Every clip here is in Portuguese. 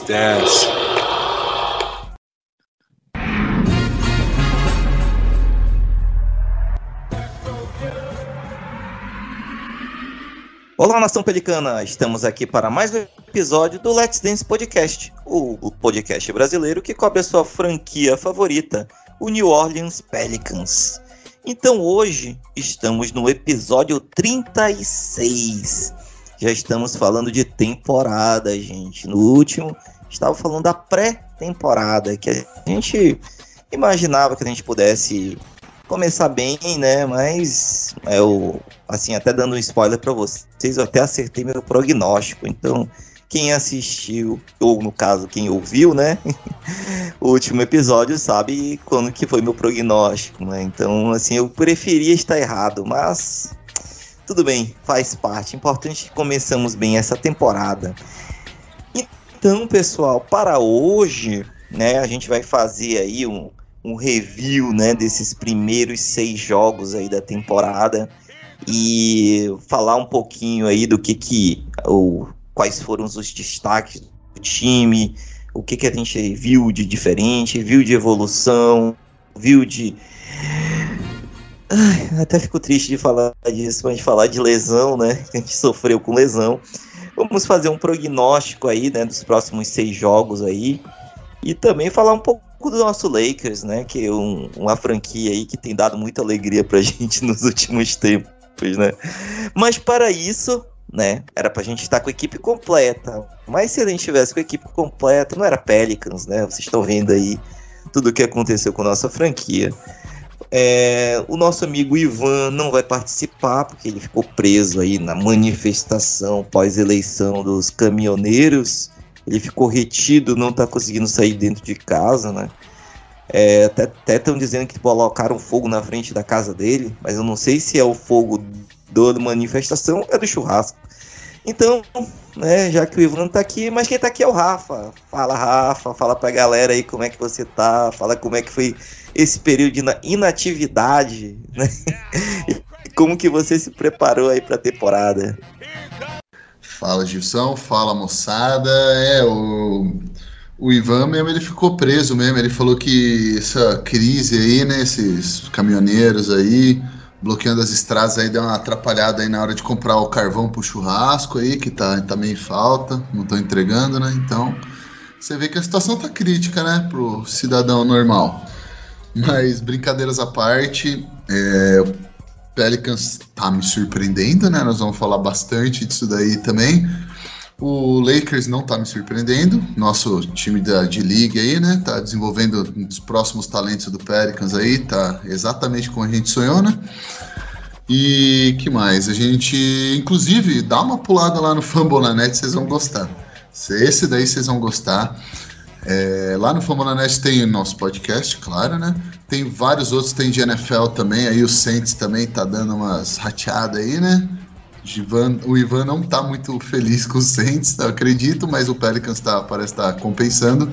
Dance. Olá, nação pelicana! Estamos aqui para mais um episódio do Let's Dance Podcast, o podcast brasileiro que cobre a sua franquia favorita, o New Orleans Pelicans. Então hoje estamos no episódio 36. Já estamos falando de temporada, gente. No último, estava falando da pré-temporada, que a gente imaginava que a gente pudesse começar bem, né? Mas eu, assim, até dando um spoiler para vocês, eu até acertei meu prognóstico. Então, quem assistiu, ou no caso, quem ouviu, né? o último episódio sabe quando que foi meu prognóstico, né? Então, assim, eu preferia estar errado, mas tudo bem, faz parte. Importante que começamos bem essa temporada. Então, pessoal, para hoje, né, a gente vai fazer aí um, um review, né, desses primeiros seis jogos aí da temporada e falar um pouquinho aí do que que, ou quais foram os destaques do time, o que que a gente viu de diferente, viu de evolução, viu de Ai, até fico triste de falar disso, mas de falar de lesão, né? A gente sofreu com lesão. Vamos fazer um prognóstico aí, né, dos próximos seis jogos aí. E também falar um pouco do nosso Lakers, né? Que é um, uma franquia aí que tem dado muita alegria pra gente nos últimos tempos, né? Mas para isso, né? Era pra gente estar com a equipe completa. Mas se a gente tivesse com a equipe completa, não era Pelicans, né? Vocês estão vendo aí tudo o que aconteceu com a nossa franquia. É, o nosso amigo Ivan não vai participar porque ele ficou preso aí na manifestação pós-eleição dos caminhoneiros. Ele ficou retido, não está conseguindo sair dentro de casa, né? É, até estão dizendo que colocaram fogo na frente da casa dele, mas eu não sei se é o fogo da manifestação ou é do churrasco. Então, né, já que o Ivan tá aqui, mas quem tá aqui é o Rafa. Fala, Rafa, fala pra galera aí como é que você tá, fala como é que foi esse período de inatividade, né? E como que você se preparou aí pra temporada? Fala, Gilson, fala, moçada. É, o, o Ivan mesmo, ele ficou preso mesmo, ele falou que essa crise aí, né, esses caminhoneiros aí, bloqueando as estradas aí, deu uma atrapalhada aí na hora de comprar o carvão pro churrasco aí, que tá, tá meio em falta, não estão entregando, né? Então, você vê que a situação tá crítica, né, pro cidadão normal. Mas, brincadeiras à parte, é, o Pelicans tá me surpreendendo, né? Nós vamos falar bastante disso daí também. O Lakers não tá me surpreendendo. Nosso time da liga aí, né? Tá desenvolvendo os próximos talentos do Pelicans aí, tá exatamente como a gente sonhou, né? E que mais? A gente, inclusive, dá uma pulada lá no Fambonanet, vocês vão gostar. Esse daí vocês vão gostar. É, lá no Fambonanet tem o nosso podcast, claro, né? Tem vários outros, tem de NFL também, aí o Saints também tá dando umas rateadas aí, né? Ivan, o Ivan não tá muito feliz com o Saints, acredito, mas o Pelicans tá, parece estar tá compensando.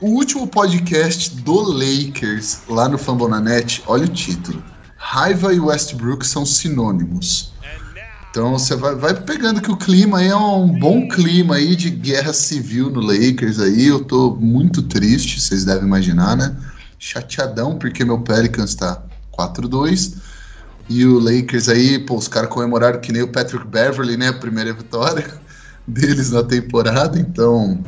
O último podcast do Lakers, lá no Fambonanet, olha o título. Raiva e Westbrook são sinônimos. Então você vai, vai pegando que o clima aí é um bom clima aí de guerra civil no Lakers aí. Eu tô muito triste, vocês devem imaginar, né? Chateadão porque meu Pelicans tá 4-2. E o Lakers aí, pô, os caras comemoraram que nem o Patrick Beverly, né? A primeira vitória deles na temporada. Então,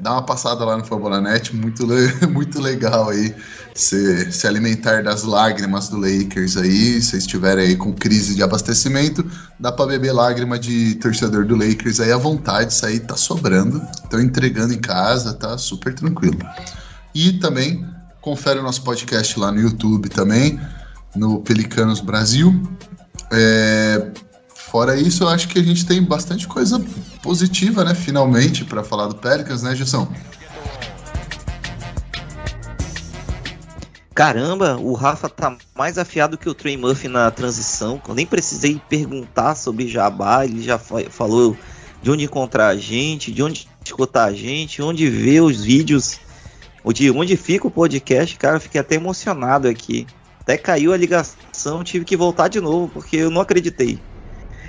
dá uma passada lá no Fabulanet, muito, muito legal aí se, se alimentar das lágrimas do Lakers aí. Se estiver aí com crise de abastecimento, dá para beber lágrima de torcedor do Lakers aí à vontade. Isso aí tá sobrando. Estão entregando em casa, tá super tranquilo. E também confere o nosso podcast lá no YouTube também no Pelicanos Brasil. É, fora isso, eu acho que a gente tem bastante coisa positiva, né? Finalmente, para falar do Pelicans, né, Gilson? Caramba, o Rafa tá mais afiado que o Trey Murphy na transição. Eu nem precisei perguntar sobre Jabá, ele já falou de onde encontrar a gente, de onde escutar a gente, onde ver os vídeos, de onde fica o podcast. Cara, eu fiquei até emocionado aqui. Até caiu a ligação, tive que voltar de novo, porque eu não acreditei.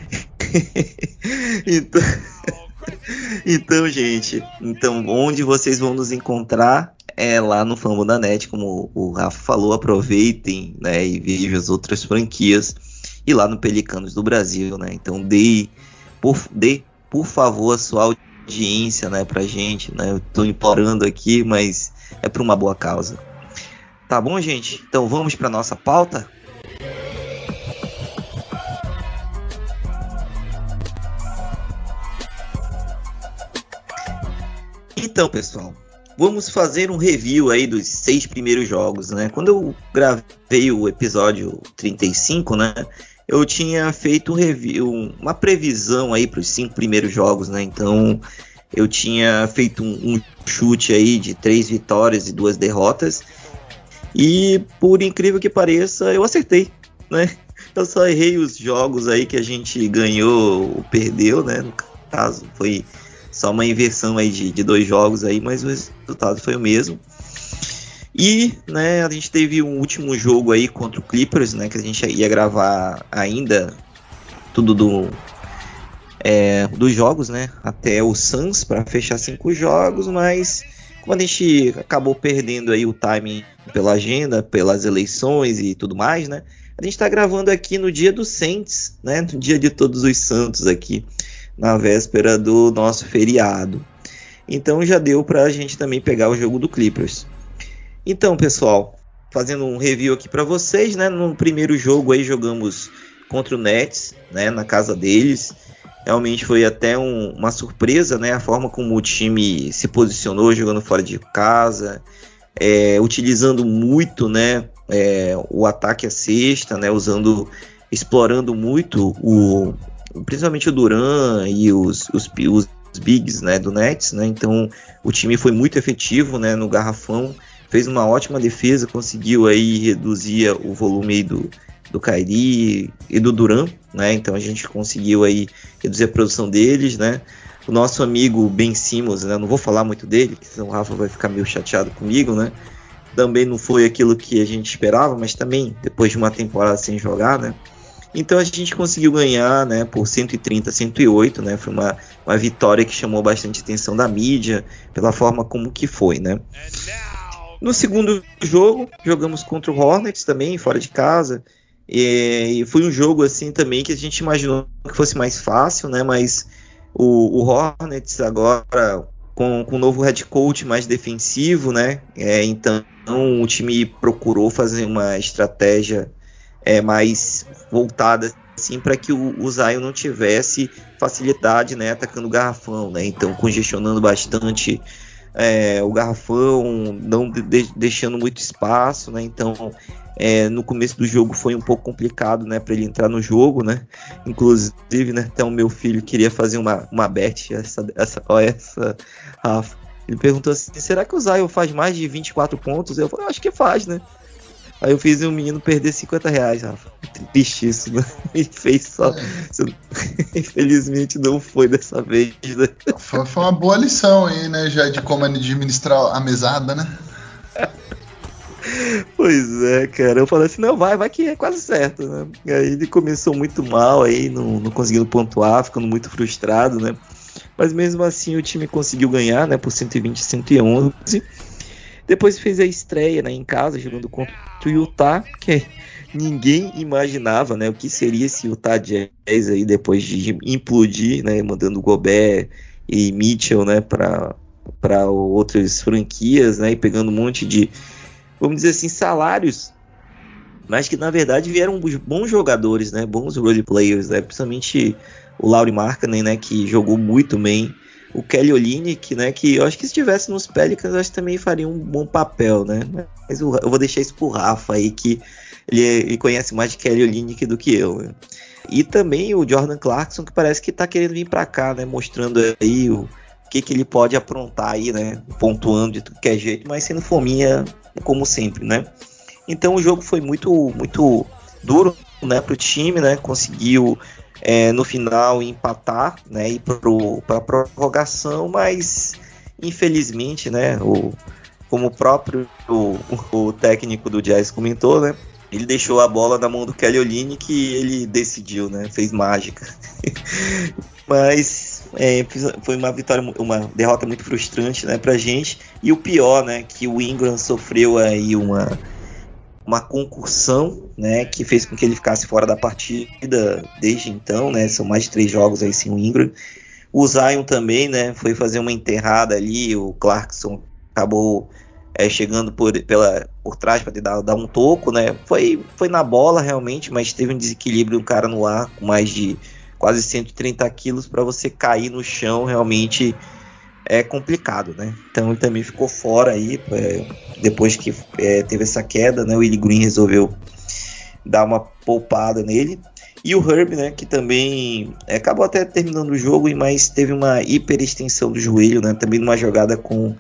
então... então, gente, então onde vocês vão nos encontrar é lá no Famo da Net, como o Rafa falou, aproveitem, né, e vejam as outras franquias e lá no Pelicanos do Brasil, né? Então dê por, dê, por favor a sua audiência, né, pra gente, né? Eu tô implorando aqui, mas é por uma boa causa. Tá bom, gente? Então vamos para nossa pauta? Então, pessoal, vamos fazer um review aí dos seis primeiros jogos, né? Quando eu gravei o episódio 35, né? Eu tinha feito um review, uma previsão aí para os cinco primeiros jogos, né? Então eu tinha feito um, um, chute aí de três vitórias e duas derrotas. E por incrível que pareça, eu acertei, né? Eu só errei os jogos aí que a gente ganhou ou perdeu, né? No caso, foi só uma inversão aí de, de dois jogos aí, mas o resultado foi o mesmo. E, né, a gente teve um último jogo aí contra o Clippers, né, que a gente ia gravar ainda tudo do é, dos jogos, né, até o Suns para fechar cinco jogos, mas como a gente acabou perdendo aí o timing pela agenda, pelas eleições e tudo mais, né, a gente está gravando aqui no dia do Saints, né, no dia de Todos os Santos aqui na véspera do nosso feriado. Então já deu para a gente também pegar o jogo do Clippers. Então, pessoal, fazendo um review aqui para vocês, né? No primeiro jogo aí jogamos contra o Nets, né? Na casa deles. Realmente foi até um, uma surpresa, né? A forma como o time se posicionou jogando fora de casa, é, utilizando muito, né? É, o ataque à cesta, né? Usando, explorando muito o, principalmente o Duran e os, os, os bigs né, do Nets, né? Então o time foi muito efetivo né, no garrafão, fez uma ótima defesa, conseguiu aí reduzir o volume do, do Kairi e do Duran, né? Então a gente conseguiu aí reduzir a produção deles, né? O nosso amigo Ben Simmons, né? Não vou falar muito dele, senão o Rafa vai ficar meio chateado comigo, né? Também não foi aquilo que a gente esperava, mas também depois de uma temporada sem jogar, né? Então a gente conseguiu ganhar, né, por 130 a 108, né? Foi uma, uma vitória que chamou bastante atenção da mídia pela forma como que foi, né? No segundo jogo, jogamos contra o Hornets também, fora de casa. E, e foi um jogo assim também que a gente imaginou que fosse mais fácil, né? Mas o, o Hornets agora com, com um novo head coach mais defensivo, né? É, então o time procurou fazer uma estratégia é, mais voltada assim para que o, o Zion não tivesse facilidade né, atacando o garrafão, né, então congestionando bastante é, o garrafão, não de, deixando muito espaço, né, então é, no começo do jogo foi um pouco complicado né, para ele entrar no jogo, né, inclusive né, até o meu filho queria fazer uma, uma bet, essa, essa, ó, essa Rafa, ele perguntou assim, será que o Zion faz mais de 24 pontos? Eu falei, acho que faz, né? Aí eu fiz um menino perder 50 reais, Rafa. Triste isso, né? E fez só. Infelizmente não foi dessa vez, né? Foi, foi uma boa lição aí, né? Já de como administrar a mesada, né? Pois é, cara. Eu falei assim, não, vai, vai que é quase certo, né? E aí ele começou muito mal aí, não, não conseguindo pontuar, ficando muito frustrado, né? Mas mesmo assim o time conseguiu ganhar, né? Por 120 111. Depois fez a estreia né, em casa, jogando contra o Utah, que ninguém imaginava né, o que seria esse Utah Jazz aí depois de implodir, né, mandando Gobert e Mitchell né, para outras franquias né, e pegando um monte de, vamos dizer assim, salários. Mas que na verdade vieram bons jogadores, né, bons role players, né, principalmente o Lauri Markkanen, né, que jogou muito bem o Kelly Olynyk, né? Que eu acho que se estivesse nos Pelicans, acho que também faria um bom papel, né? Mas eu, vou deixar isso pro Rafa aí, que ele, ele conhece mais de Kelly Olynyk do que eu. Né? E também o Jordan Clarkson, que parece que tá querendo vir para cá, né? Mostrando aí o que, que ele pode aprontar aí, né? Pontuando de tudo que é jeito, mas sendo fominha, como sempre, né? Então o jogo foi muito, muito duro, né, pro time, né? Conseguiu é, no final empatar, né, ir para a prorrogação, mas infelizmente, né, o, como o próprio o, o, técnico do Jazz comentou, né, ele deixou a bola na mão do Kelly Olynyk que ele decidiu, né, fez mágica. mas é, foi uma vitória, uma derrota muito frustrante, né, pra gente. E o pior, né, que o Ingram sofreu aí uma uma concussão, né, que fez com que ele ficasse fora da partida desde então, né, são mais de três jogos aí sem o Ingram. O Zion também, né, foi fazer uma enterrada ali, o Clarkson acabou é, chegando por, pela, por trás para dar, dar um toco, né, foi, foi na bola realmente, mas teve um desequilíbrio, um cara no ar com mais de quase 130 quilos para você cair no chão realmente é complicado, né? Então ele também ficou fora aí, é, depois que é, teve essa queda, né? O Willie Green resolveu dar uma poupada nele. E o Herb, né, que também é, acabou até terminando o jogo, mas teve uma hiperextensão do joelho, né? Também numa jogada com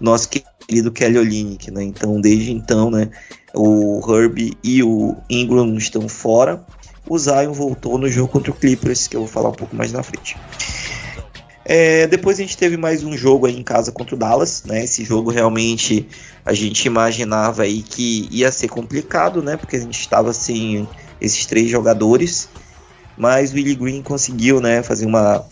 nosso querido Kelly Olynyk, né? Então, desde então, né, o Herb e o Ingram estão fora. O Zion voltou no jogo contra o Clippers, que eu vou falar um pouco mais na frente. É, depois a gente teve mais um jogo aí em casa contra o Dallas, né? Esse jogo realmente a gente imaginava aí que ia ser complicado, né? Porque a gente estava sem esses três jogadores, mas o Willie Green conseguiu, né? Fazer uma,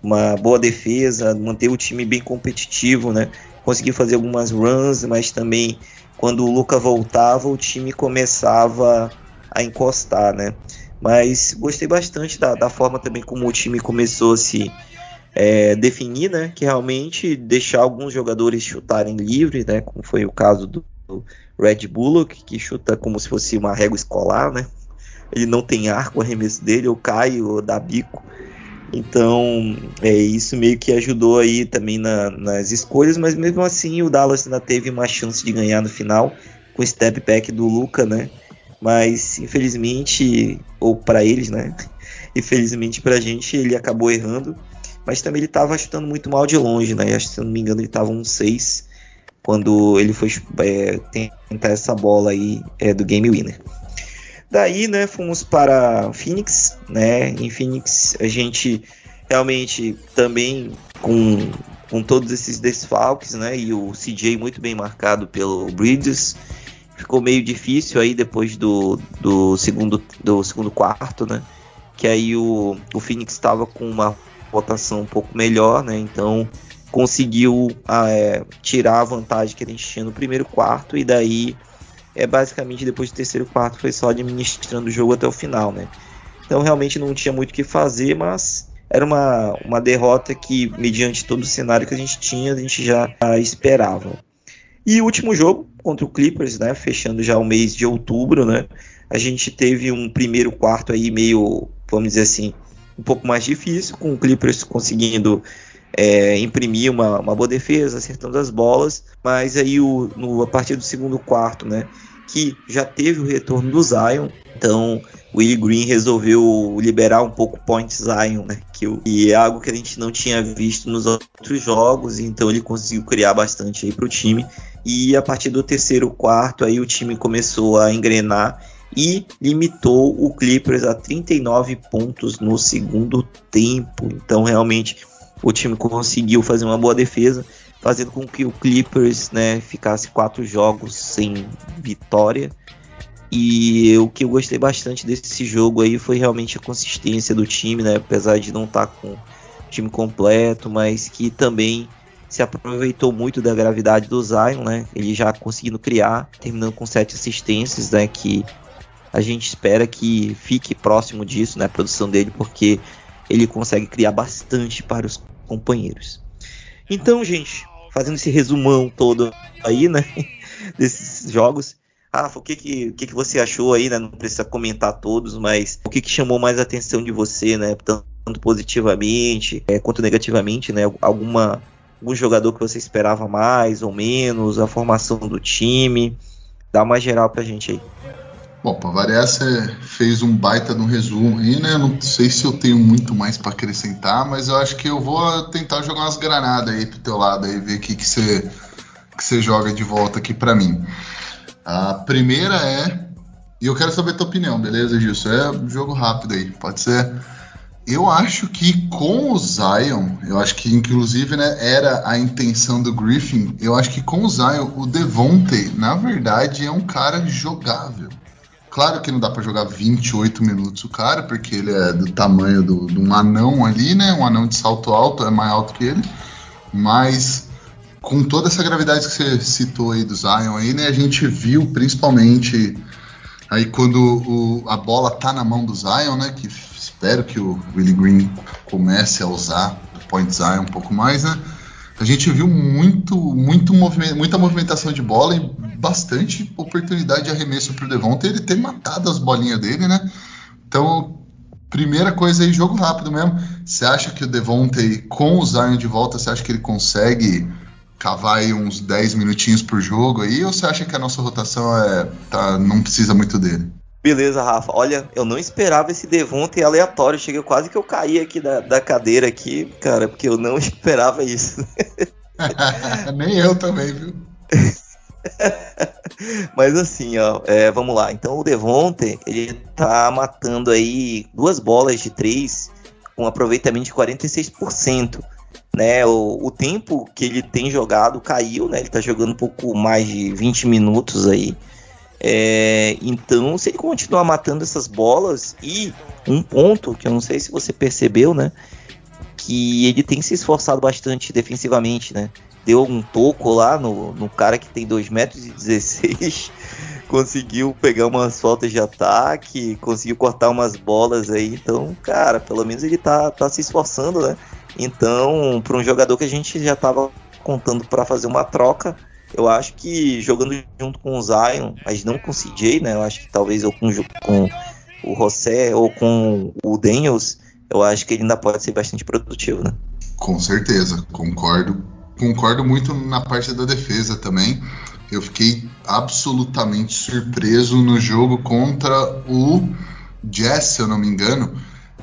uma boa defesa, manter o time bem competitivo, né? Conseguiu fazer algumas runs, mas também quando o Luca voltava, o time começava a encostar, né? Mas gostei bastante da, da forma também como o time começou a se é, definir, né, que realmente deixar alguns jogadores chutarem livre, né, como foi o caso do, Red Bullock, que chuta como se fosse uma régua escolar, né, ele não tem arco, o arremesso dele, ou cai ou dá bico, então é, isso meio que ajudou aí também na, nas escolhas, mas mesmo assim o Dallas ainda teve uma chance de ganhar no final, com o step back do Luca, né, mas infelizmente, ou para eles, né, infelizmente para a gente, ele acabou errando, mas também ele estava chutando muito mal de longe, né? Acho se não me engano, ele estava um 6 quando ele foi é, tentar essa bola aí é, do Game Winner. Daí, né, fomos para Phoenix, né? Em Phoenix a gente realmente também com, com todos esses desfalques, né? E o CJ muito bem marcado pelo Bridges. Ficou meio difícil aí depois do, do, segundo, do segundo quarto, né? Que aí o, o Phoenix estava com uma votação um pouco melhor, né? Então conseguiu ah, é, tirar a vantagem que gente tinha no primeiro quarto e daí é basicamente depois do terceiro quarto foi só administrando o jogo até o final, né? Então realmente não tinha muito o que fazer, mas era uma, uma derrota que, mediante todo o cenário que a gente tinha, a gente já esperava. E o último jogo contra o Clippers, né? Fechando já o mês de outubro, né? A gente teve um primeiro quarto aí meio, vamos dizer assim, um pouco mais difícil, com o Clippers conseguindo é, imprimir uma, uma, boa defesa, acertando as bolas, mas aí o, no, a partir do segundo quarto, né, que já teve o retorno do Zion, então o Willie Green resolveu liberar um pouco o point Zion, né, que, que é algo que a gente não tinha visto nos outros jogos, então ele conseguiu criar bastante aí para o time, e a partir do terceiro quarto aí o time começou a engrenar e limitou o Clippers a 39 pontos no segundo tempo. Então, realmente, o time conseguiu fazer uma boa defesa, fazendo com que o Clippers né, ficasse quatro jogos sem vitória. E o que eu gostei bastante desse jogo aí foi realmente a consistência do time, né? Apesar de não estar tá com o time completo, mas que também se aproveitou muito da gravidade do Zion, né? Ele já conseguindo criar, terminando com sete assistências, né? Que a gente espera que fique próximo disso, né, a produção dele, porque ele consegue criar bastante para os companheiros. Então, gente, fazendo esse resumão todo aí, né, desses jogos, Rafa, o que que, o que que você achou aí, né, não precisa comentar todos, mas o que que chamou mais a atenção de você, né, tanto positivamente é, quanto negativamente, né, alguma algum jogador que você esperava mais ou menos, a formação do time, dá uma geral pra gente aí. Bom, para variar, você fez um baita no resumo aí, né? Não sei se eu tenho muito mais para acrescentar, mas eu acho que eu vou tentar jogar umas granadas aí pro teu lado aí, ver o que, que, você, que você joga de volta aqui para mim. A primeira é. E eu quero saber a tua opinião, beleza, Gilson? É um jogo rápido aí, pode ser? Eu acho que com o Zion, eu acho que inclusive né, era a intenção do Griffin, eu acho que com o Zion, o Devontae, na verdade, é um cara jogável Claro que não dá para jogar 28 minutos o cara, porque ele é do tamanho do, de um anão ali, né? Um anão de salto alto, é mais alto que ele. Mas com toda essa gravidade que você citou aí do Zion aí, né? A gente viu principalmente aí quando o, a bola tá na mão do Zion, né? Que espero que o Willie Green comece a usar o point Zion um pouco mais, né? A gente viu muito, muito movimento, muita movimentação de bola e bastante oportunidade de arremesso para o Devonta ele ter matado as bolinhas dele, né? Então, primeira coisa aí, jogo rápido mesmo. Você acha que o Devonta com o Zion de volta, você acha que ele consegue cavar aí uns 10 minutinhos por jogo aí, ou você acha que a nossa rotação é, tá, não precisa muito dele? Beleza, Rafa. Olha, eu não esperava esse Devonta aleatório. Chega quase que eu caí aqui da, da cadeira aqui, cara, porque eu não esperava isso. Nem eu também, viu? Mas assim, ó, é, vamos lá. Então o Devonte, ele tá matando aí duas bolas de três com um aproveitamento de 46%. Né, o, o tempo que ele tem jogado caiu, né? Ele tá jogando um pouco mais de 20 minutos aí. É, então, se ele continuar matando essas bolas, e um ponto que eu não sei se você percebeu, né? Que ele tem se esforçado bastante defensivamente, né? Deu um toco lá no, no cara que tem 2 metros e 16, conseguiu pegar umas faltas de ataque, conseguiu cortar umas bolas aí. Então, cara, pelo menos ele tá, tá se esforçando, né? Então, para um jogador que a gente já tava contando para fazer uma troca, eu acho que jogando junto com o Zion, mas não com o CJ, né? Eu acho que talvez ou com, com o José ou com o Daniels, eu acho que ele ainda pode ser bastante produtivo, né? Com certeza, concordo. Concordo muito na parte da defesa também. Eu fiquei absolutamente surpreso no jogo contra o Jazz, se eu não me engano.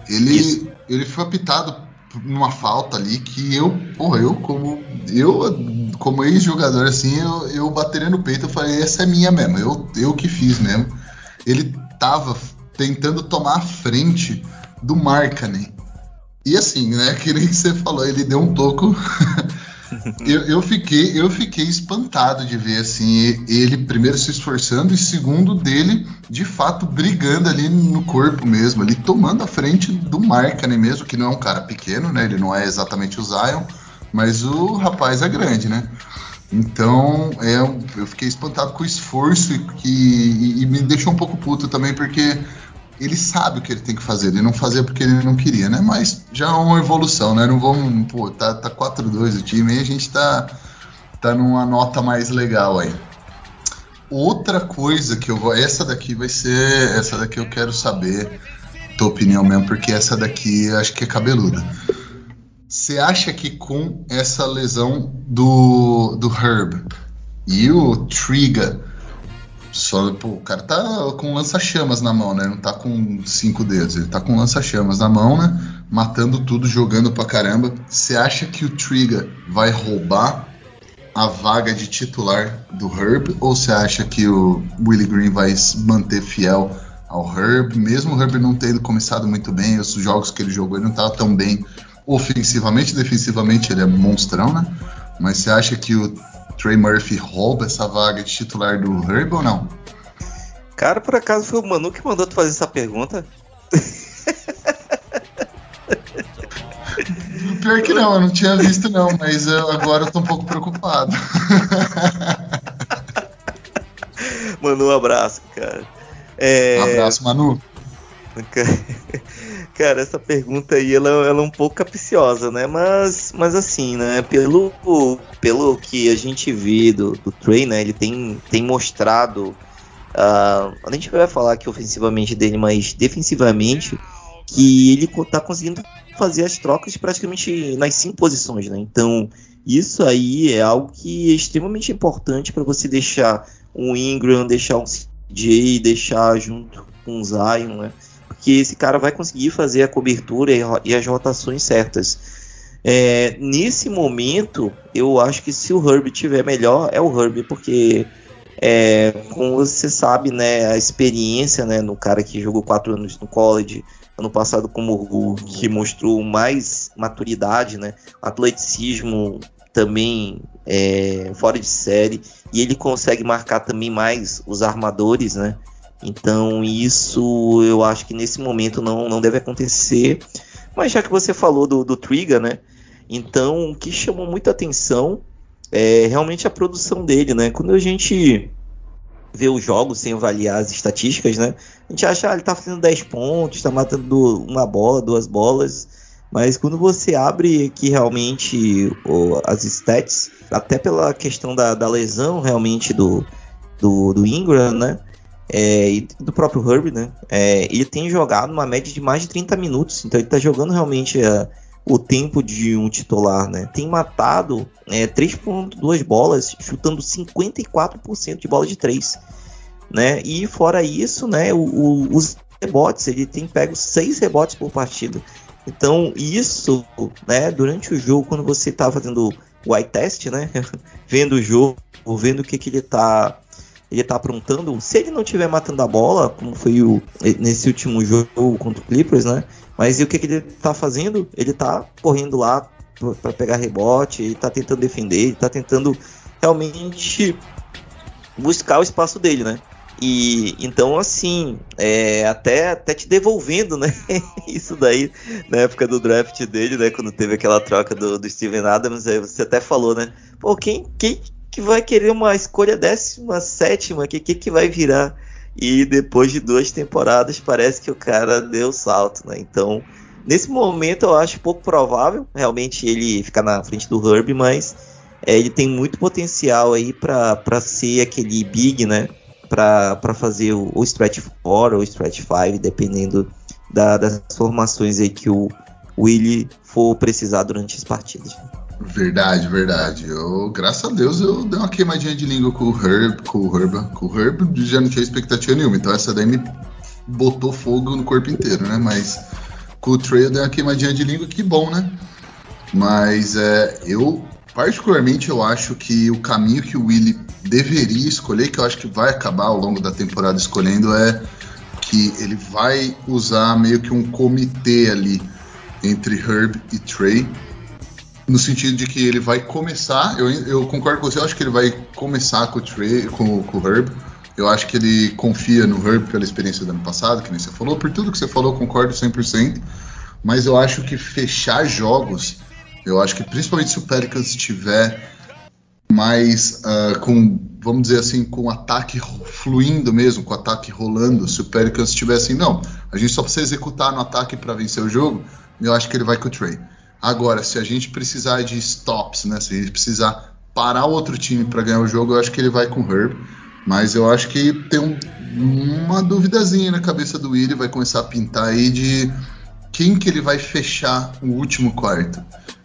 Ele, ele foi apitado numa falta ali que eu, porra, eu como eu como ex-jogador assim, eu, eu bateria no peito, eu falei, essa é minha mesmo, eu, eu que fiz mesmo. Ele tava tentando tomar a frente do Markkanen. E assim, né, que nem você falou, ele deu um toco eu, eu, fiquei, eu fiquei espantado de ver assim ele primeiro se esforçando e segundo dele de fato brigando ali no corpo mesmo, ali tomando a frente do Markkanen mesmo, que não é um cara pequeno, né? Ele não é exatamente o Zion, mas o rapaz é grande, né? Então é, eu fiquei espantado com o esforço e, e me deixou um pouco puto também porque ele sabe o que ele tem que fazer, ele não fazia porque ele não queria, né? Mas já é uma evolução, né? Não vamos, pô, tá, tá 4-2 o time e a gente tá, tá numa nota mais legal aí. Outra coisa que eu vou. Essa daqui vai ser. Essa daqui eu quero saber tua opinião mesmo, porque essa daqui acho que é cabeluda. Você acha que com essa lesão do, do Herb e o Triga só, pô, o cara tá com lança-chamas na mão, né? Não tá com cinco dedos, ele tá com lança-chamas na mão, né? Matando tudo, jogando pra caramba. Você acha que o Trigger vai roubar a vaga de titular do Herb? Ou você acha que o Willie Green vai manter fiel ao Herb? Mesmo o Herb não tendo começado muito bem, os jogos que ele jogou, ele não tava tão bem ofensivamente, defensivamente ele é monstrão, né? Mas você acha que o Trey Murphy rouba essa vaga de titular do Herb ou não? Cara, por acaso foi o Manu que mandou tu fazer essa pergunta? Pior que não, eu não tinha visto não, mas eu, agora eu tô um pouco preocupado. Manu, um abraço, cara. É... Um abraço, Manu. Cara, essa pergunta aí, ela, ela é um pouco capciosa, né? Mas, mas assim, né? Pelo, pelo que a gente vê do, do Trey, né? Ele tem, tem mostrado... Uh, a gente vai falar aqui ofensivamente dele, mas defensivamente, que ele tá conseguindo fazer as trocas praticamente nas cinco posições, né? Então, isso aí é algo que é extremamente importante para você deixar um Ingram, deixar um CJ, deixar junto com o Zion, né? Que esse cara vai conseguir fazer a cobertura e as rotações certas. É, nesse momento, eu acho que se o Herb tiver melhor, é o Herb, porque é, como você sabe, né, a experiência né, no cara que jogou quatro anos no college, ano passado como o que mostrou mais maturidade, né, atleticismo também é, fora de série, e ele consegue marcar também mais os armadores, né, Então isso eu acho que nesse momento não, não deve acontecer. Mas já que você falou do, do Trigger, né? Então o que chamou muita atenção é realmente a produção dele, né? Quando a gente vê os jogos sem avaliar as estatísticas, né? A gente acha ah, ele tá fazendo 10 pontos, tá matando uma bola, duas bolas. Mas quando você abre aqui realmente o, as stats, até pela questão da, da lesão realmente do, do, do Ingram, né? É, e do próprio Herb, né? É, ele tem jogado uma média de mais de 30 minutos, então ele está jogando realmente é, o tempo de um titular, né? Tem matado é, 3.2 bolas, chutando 54% de bola de 3, né? E fora isso, né, o, o, os rebotes, ele tem pego 6 rebotes por partida. Então, isso, né, durante o jogo, quando você está fazendo o eye test, né, vendo o jogo, vendo o que, que ele está ele tá aprontando, se ele não estiver matando a bola, como foi o, nesse último jogo contra o Clippers, né? Mas e o que, que ele tá fazendo? Ele tá correndo lá para pegar rebote, ele tá tentando defender, ele tá tentando realmente buscar o espaço dele, né? E então, assim, é, até, até te devolvendo, né? Isso daí na época do draft dele, né? Quando teve aquela troca do, do Steven Adams, aí você até falou, né? Pô, quem, quem, que vai querer uma escolha décima sétima? Que que, que vai virar? E depois de duas temporadas parece que o cara deu salto, né? Então, nesse momento eu acho pouco provável realmente ele ficar na frente do Herb, mas é, ele tem muito potencial aí para ser aquele big, né? Para fazer o, o stretch 4 ou o stretch 5, dependendo da, das formações aí que o Willie for precisar durante as partidas. Verdade, verdade. Eu, graças a Deus, eu dei uma queimadinha de língua com o Herb, com o Herb, com o Herb, já não tinha expectativa nenhuma. Então essa daí me botou fogo no corpo inteiro, né? Mas com o Trey eu dei uma queimadinha de língua, que bom, né? Mas é, eu, particularmente, eu acho que o caminho que o Willie deveria escolher, que eu acho que vai acabar ao longo da temporada escolhendo, é que ele vai usar meio que um comitê ali entre Herb e Trey no sentido de que ele vai começar, eu, eu concordo com você, eu acho que ele vai começar com o, Trey, com, com o Herb. Eu acho que ele confia no Herb pela experiência do ano passado, que nem você falou. Por tudo que você falou, concordo 100%. Mas eu acho que fechar jogos, eu acho que principalmente se o Pelicans estiver mais uh, com, vamos dizer assim, com ataque fluindo mesmo, com ataque rolando, se o Pelicans estiver assim, não, a gente só precisa executar no ataque para vencer o jogo, eu acho que ele vai com o Trey. Agora, se a gente precisar de stops, né? Se a gente precisar parar outro time para ganhar o jogo, eu acho que ele vai com o Herb. Mas eu acho que tem um, uma duvidazinha na cabeça do Willie, vai começar a pintar aí de quem que ele vai fechar o último quarto.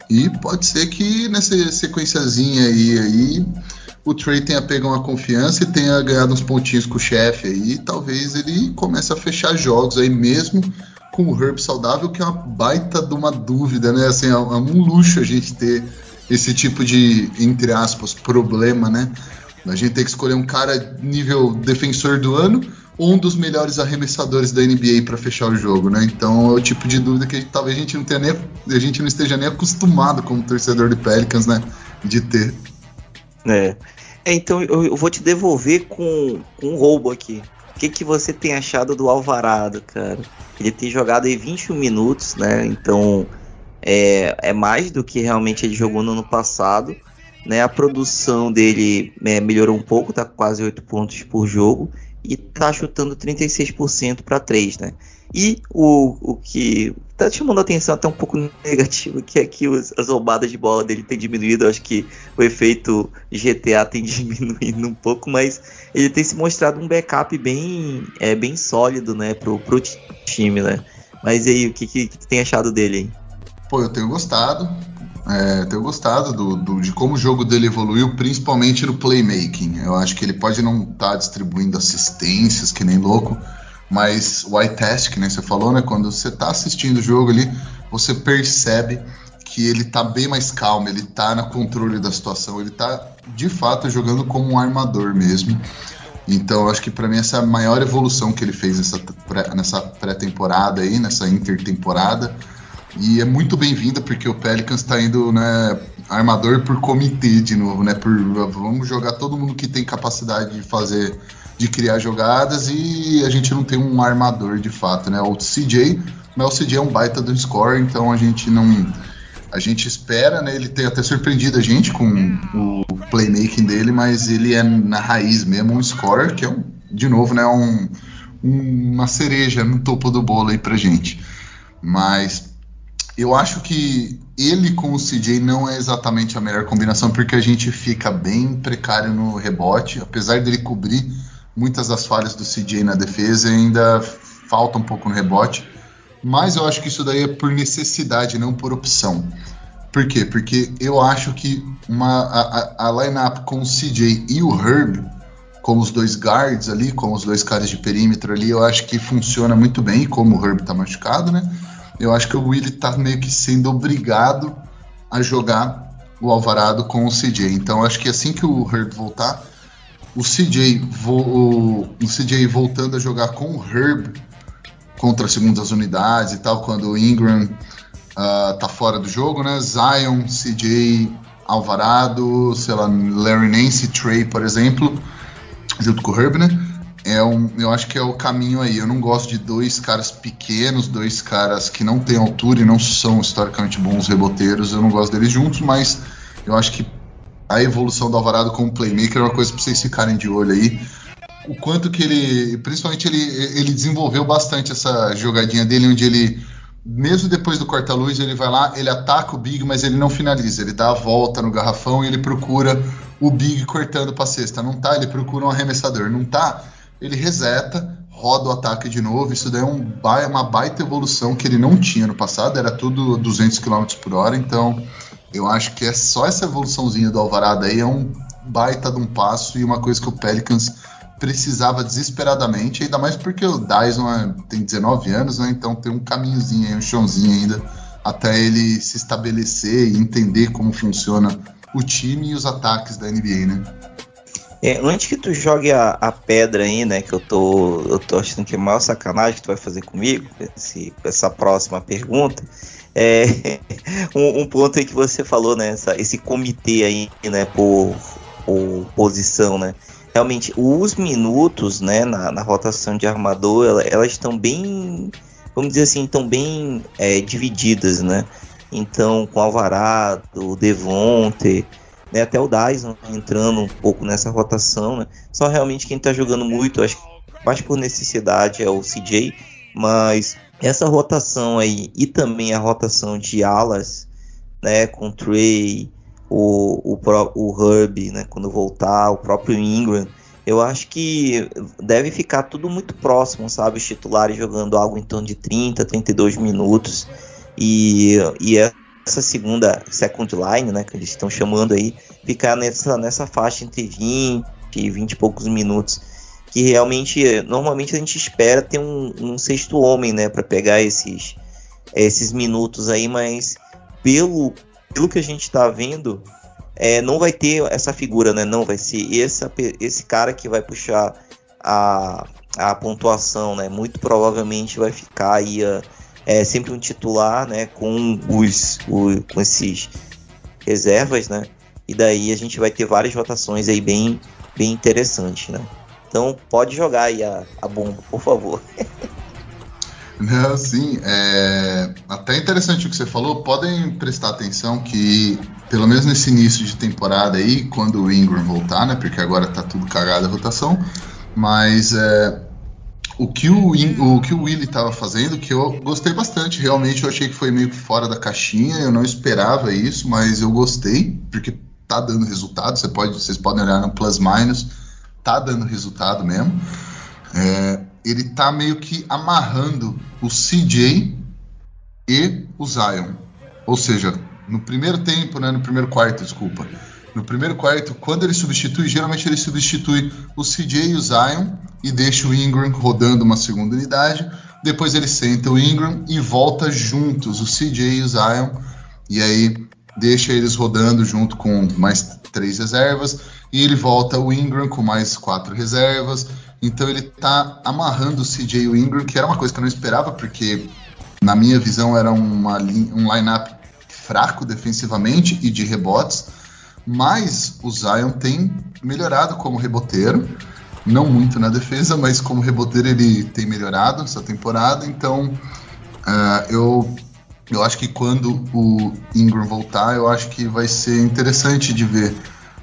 E pode ser que nessa sequenciazinha aí, aí o Trey tenha pego uma confiança e tenha ganhado uns pontinhos com o chefe aí. Talvez ele comece a fechar jogos aí mesmo com o Herb saudável, que é uma baita de uma dúvida, né? Assim, é, é um luxo a gente ter esse tipo de, entre aspas, problema, né? A gente tem que escolher um cara nível defensor do ano ou um dos melhores arremessadores da NBA para fechar o jogo, né? Então é o tipo de dúvida que talvez a gente não tenha nem, a gente não esteja nem acostumado como torcedor de Pelicans, né? De ter. É. é então eu, eu, vou te devolver com, com um roubo aqui. O que, que você tem achado do Alvarado, cara? Ele tem jogado aí 21 minutos, né? Então é, é mais do que realmente ele jogou no ano passado. Né? A produção dele é, melhorou um pouco, tá quase 8 pontos por jogo e tá chutando 36% para 3, né? E o, o que tá chamando a atenção até um pouco negativo, que é que os, as roubadas de bola dele tem diminuído. Eu acho que o efeito GTA tem diminuído um pouco, mas ele tem se mostrado um backup bem, é, bem sólido, né, pro, pro time, né? Mas aí, o que, que, que tem achado dele aí? Pô, eu tenho gostado. É, tenho gostado do, do, de como o jogo dele evoluiu, principalmente no playmaking. Eu acho que ele pode não estar tá distribuindo assistências, que nem louco, mas o eye test, que nem você falou, né? Quando você está assistindo o jogo ali, você percebe que ele está bem mais calmo, ele está no controle da situação, ele está de fato jogando como um armador mesmo. Então, acho que para mim essa é a maior evolução que ele fez nessa, nessa pré-temporada aí, nessa intertemporada. E é muito bem-vinda porque o Pelicans está indo, né, armador por comitê de novo, né? Por, vamos jogar todo mundo que tem capacidade de fazer, de criar jogadas e a gente não tem um armador de fato, né? O CJ, mas o CJ é um baita do score, então a gente não. A gente espera, né? Ele tem até surpreendido a gente com o playmaking dele, mas ele é na raiz mesmo um scorer, que é um, de novo, né? Um, uma cereja no topo do bolo aí pra gente. Mas eu acho que ele com o CJ não é exatamente a melhor combinação, porque a gente fica bem precário no rebote, apesar dele cobrir muitas das falhas do CJ na defesa, ainda falta um pouco no rebote. Mas eu acho que isso daí é por necessidade, não por opção. Por quê? Porque eu acho que uma, a, a lineup com o CJ e o Herb, como os dois guards ali, como os dois caras de perímetro ali, eu acho que funciona muito bem, como o Herb tá machucado, né? eu acho que o Willie tá meio que sendo obrigado a jogar o Alvarado com o CJ. Então acho que assim que o Herb voltar, o CJ, vo, o, CJ voltando a jogar com o Herb contra segundas unidades e tal, quando o Ingram uh, tá fora do jogo, né? Zion, CJ, Alvarado, sei lá, Larry Nance, Trey, por exemplo, junto com o Herb, né? é um, eu acho que é o caminho aí. Eu não gosto de dois caras pequenos, dois caras que não têm altura e não são historicamente bons reboteiros. Eu não gosto deles juntos, mas eu acho que a evolução do Alvarado como playmaker é uma coisa para vocês ficarem de olho aí. O quanto que ele, principalmente ele, ele desenvolveu bastante essa jogadinha dele, onde ele, mesmo depois do corta-luz, ele vai lá, ele ataca o Big, mas ele não finaliza. Ele dá a volta no garrafão e ele procura o Big cortando para cesta. Não tá, ele procura um arremessador. Não tá, ele reseta, roda o ataque de novo. Isso daí é um, uma baita evolução que ele não tinha no passado, era tudo 200 km por hora. Então, eu acho que é só essa evoluçãozinha do Alvarado aí é um baita de um passo e uma coisa que o Pelicans precisava desesperadamente, ainda mais porque o Dyson é, tem 19 anos, né? Então tem um caminhozinho aí, um chãozinho ainda até ele se estabelecer e entender como funciona o time e os ataques da NBA, né? É, antes que tu jogue a, a, pedra aí, né? Que eu tô, eu tô achando que é a maior sacanagem que tu vai fazer comigo, esse, essa próxima pergunta. É, um, um, ponto aí que você falou, né? Essa, esse comitê aí, né? Por, por posição, né? Realmente, os minutos, né? Na, na rotação de armador, ela, elas estão bem, vamos dizer assim, estão bem é, divididas, né? Então, com Alvarado, Devonte né, até o Dyson entrando um pouco nessa rotação, né? Só realmente quem está jogando muito, acho que mais por necessidade é o CJ, mas essa rotação aí e também a rotação de alas, né, com o Trey, o, o, o Herb, né, quando voltar, o próprio Ingram, eu acho que deve ficar tudo muito próximo, sabe? Os titulares jogando algo em torno de 30, 32 minutos. E, e essa segunda second line, né, que eles estão chamando aí, ficar nessa, nessa faixa entre 20 e 20 e poucos minutos, que realmente, normalmente a gente espera ter um, um sexto homem, né, para pegar esses, esses minutos aí, mas pelo, pelo que a gente está vendo, é, não vai ter essa figura, né, não, vai ser esse, esse cara que vai puxar a, a pontuação, né, muito provavelmente vai ficar aí... A, é sempre um titular, né, com os, o, com esses reservas, né? E daí a gente vai ter várias votações aí bem, bem interessantes, né? Então pode jogar aí a, a bomba, por favor. Não, sim, é até interessante o que você falou. Podem prestar atenção que, pelo menos nesse início de temporada aí, quando o Ingram voltar, né? Porque agora tá tudo cagado a votação, mas é, o que o, o que o Willie estava fazendo, que eu gostei bastante, realmente eu achei que foi meio fora da caixinha, eu não esperava isso, mas eu gostei, porque tá dando resultado, você pode, vocês podem olhar no plus minus, tá dando resultado mesmo. É, ele tá meio que amarrando o CJ e o Zion. Ou seja, no primeiro tempo, né, no primeiro quarto, desculpa. No primeiro quarto, quando ele substitui, geralmente ele substitui o CJ e o Zion e deixa o Ingram rodando uma segunda unidade. Depois ele senta o Ingram e volta juntos, o CJ e o Zion, e aí deixa eles rodando junto com mais três reservas. E ele volta o Ingram com mais quatro reservas. Então ele tá amarrando o CJ Ingram, que era uma coisa que eu não esperava, porque na minha visão era uma, um lineup fraco defensivamente e de rebotes, mas o Zion tem melhorado como reboteiro. Não muito na defesa, mas como reboteiro ele tem melhorado essa temporada. Então uh, eu, eu acho que quando o Ingram voltar, eu acho que vai ser interessante de ver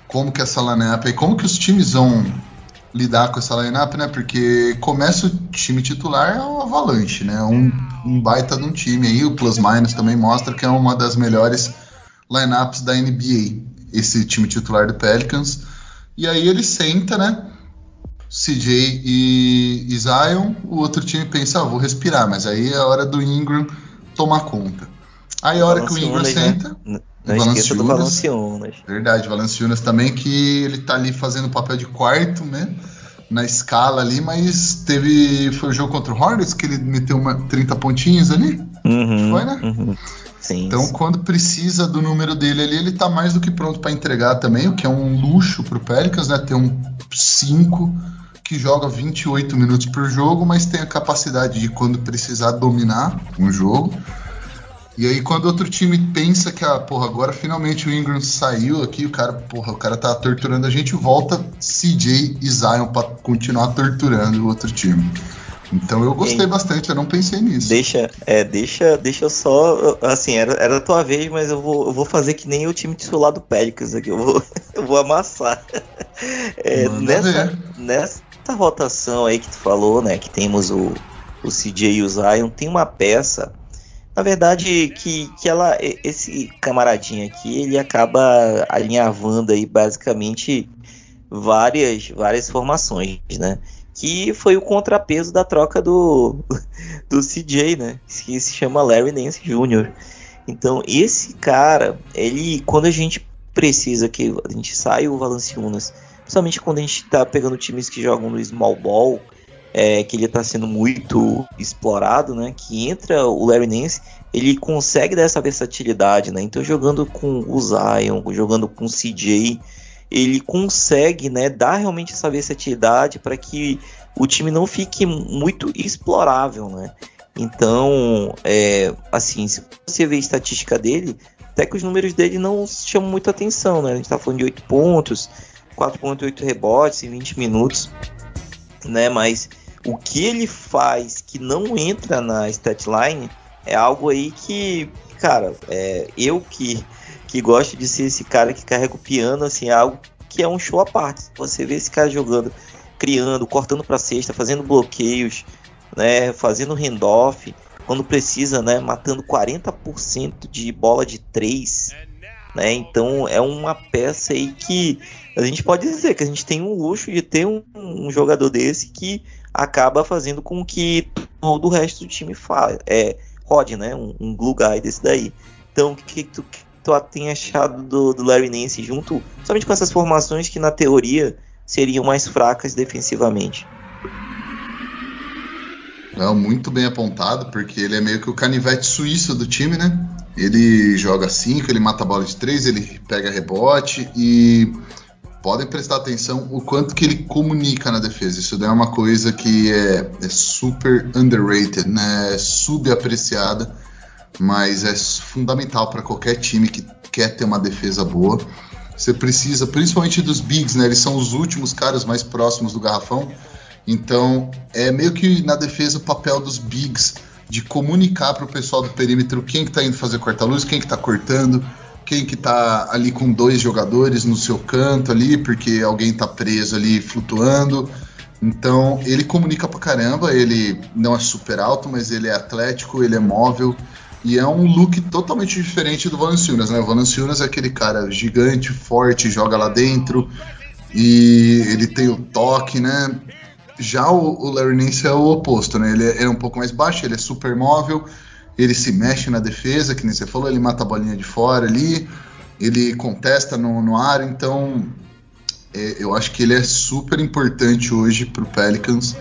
como que essa lineup e como que os times vão lidar com essa lineup, né? Porque começa o time titular é o Avalanche, né? Um, um baita de um time aí, o Plus Minus também mostra que é uma das melhores lineups da NBA, esse time titular do Pelicans. E aí ele senta, né? CJ e, e Zion, o outro time pensa, ah, vou respirar, mas aí é a hora do Ingram tomar conta. Aí a hora que o Ingram senta. Né? Não esqueça do Valanciunas. Verdade, Valanciunas também, que ele tá ali fazendo papel de quarto, né? Na escala ali, mas teve. Foi o jogo contra o Hornets que ele meteu uma, 30 pontinhos ali? Uhum, foi, né? Uhum. Sim, então, sim. quando precisa do número dele ali, ele tá mais do que pronto para entregar também, o que é um luxo pro Pelicans, né? Ter um 5 que joga 28 minutos por jogo, mas tem a capacidade de, quando precisar, dominar um jogo. E aí quando outro time pensa que, ah, porra, agora finalmente o Ingram saiu aqui, o cara, porra, o cara tá torturando a gente, volta CJ e Zion pra continuar torturando o outro time. Então eu gostei Ei, bastante, eu não pensei nisso. Deixa, é, deixa, deixa eu só, assim, era, era a tua vez, mas eu vou, eu vou fazer que nem o time titular do Pelicans aqui, eu vou, eu vou amassar. É, nessa, nessa rotação aí que tu falou, né, que temos o, o CJ e o Zion, tem uma peça na verdade, que, que ela, esse camaradinho aqui, ele acaba alinhavando aí basicamente várias, várias formações, né? Que foi o contrapeso da troca do, do CJ, né? Que se chama Larry Nance Jr. Então, esse cara, ele, quando a gente precisa que a gente saia o Valanciunas, principalmente quando a gente tá pegando times que jogam no small ball, é, que ele está sendo muito explorado, né? Que entra o Larry Nance, ele consegue dar essa versatilidade, né? Então jogando com o Zion, jogando com o CJ, ele consegue, né, dar realmente essa versatilidade para que o time não fique muito explorável, né? Então, é, assim, se você vê a estatística dele, até que os números dele não chamam muita atenção, né? A gente está falando de 8 pontos, 4.8 rebotes em 20 minutos, né? Mas o que ele faz que não entra na statline é algo aí que, cara, é, eu que, que gosto de ser esse cara que carrega o piano, assim, é algo que é um show à parte. Você vê esse cara jogando, criando, cortando para cesta, fazendo bloqueios, né, fazendo handoff, quando precisa, né, matando 40% de bola de 3, né? Então é uma peça aí que a gente pode dizer que a gente tem um luxo de ter um, um jogador desse que acaba fazendo com que todo o resto do time fa é, rode, né? Um, um glue guy desse daí. Então, o que, que, tu, tu tem achado do, do Larry Nance junto, somente com essas formações que na teoria seriam mais fracas defensivamente? Não, muito bem apontado, porque ele é meio que o canivete suíço do time, né? Ele joga 5, ele mata a bola de 3, ele pega rebote e podem prestar atenção o quanto que ele comunica na defesa. Isso é uma coisa que é, é super underrated, né? Subapreciada, mas é fundamental para qualquer time que quer ter uma defesa boa. Você precisa, principalmente dos bigs, né? Eles são os últimos caras mais próximos do garrafão. Então, é meio que na defesa o papel dos bigs de comunicar para o pessoal do perímetro quem que está indo fazer corta-luz, quem que está cortando, quem que tá ali com dois jogadores no seu canto ali, porque alguém tá preso ali flutuando. Então, ele comunica pra caramba, ele não é super alto, mas ele é atlético, ele é móvel, e é um look totalmente diferente do Valanciunas, né? O Valanciunas é aquele cara gigante, forte, joga lá dentro, e ele tem o toque, né? Já o, Larry Nance é o oposto, né? Ele é, é um pouco mais baixo, ele é super móvel, ele se mexe na defesa, que nem você falou, ele mata a bolinha de fora ali, ele contesta no, no ar, então é, eu acho que ele é super importante hoje para o Pelicans,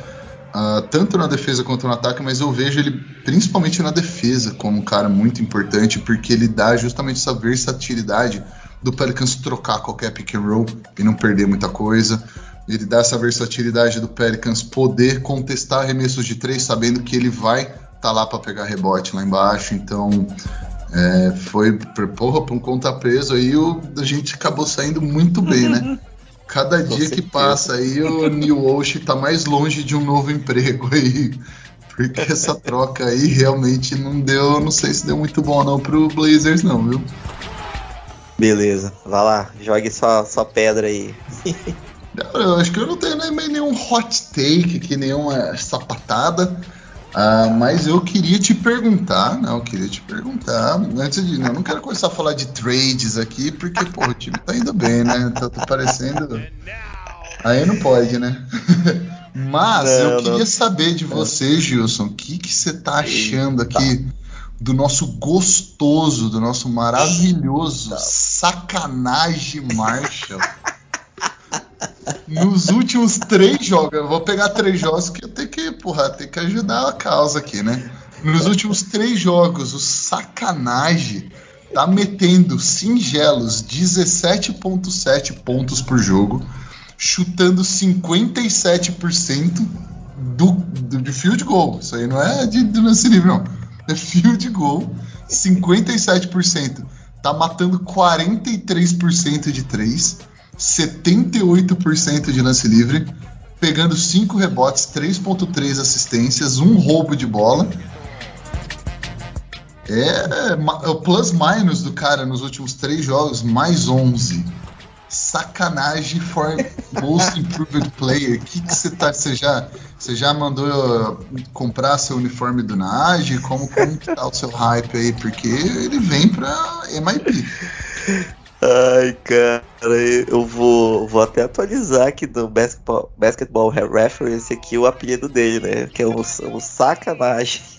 uh, tanto na defesa quanto no ataque, mas eu vejo ele principalmente na defesa como um cara muito importante, porque ele dá justamente essa versatilidade do Pelicans trocar qualquer pick and roll e não perder muita coisa. Ele dá essa versatilidade do Pelicans poder contestar arremessos de três, sabendo que ele vai tá lá para pegar rebote lá embaixo, então É, foi, porra, pra um conta preso aí, o, a gente acabou saindo muito bem, né? Cada dia que passa aí, o New Walsh tá mais longe de um novo emprego aí. Porque essa troca aí realmente não deu, não sei se deu muito bom não pro Blazers não, viu? Beleza, vai lá, jogue só, só pedra aí. eu acho que eu não tenho nem nenhum hot take aqui, nenhuma sapatada. Ah, mas eu queria te perguntar, não, eu queria te perguntar, antes de, não, não quero começar a falar de trades aqui, porque, pô, o time tá indo bem, né? Tá, tá parecendo. Aí não pode, né? Mas não, eu queria não. saber de você, Gilson, o que, você tá achando aqui do nosso gostoso, do nosso maravilhoso sacanagem Marshall? Nos últimos três jogos, eu vou pegar três jogos que eu tenho que, porra, tem que ajudar a causa aqui, né? Nos últimos três jogos, o sacanagem tá metendo singelos 17,7 pontos por jogo, chutando 57% do, do, de field goal. Isso aí não é de, de lance livre, não. É field goal, 57%. Tá matando 43% de 3 78% de lance livre, pegando 5 rebotes, 3.3 assistências, um roubo de bola. É, é o plus minus do cara nos últimos três jogos, mais 11. Sacanagem for most improved player. O que você tá. Você já, já mandou comprar seu uniforme do Nage? Como, como que tá o seu hype aí? Porque ele vem pra MIP. Ai, cara, eu vou, vou até atualizar aqui do Basketball, basketball Reference aqui o apelido dele, né? Que é o sacanagem.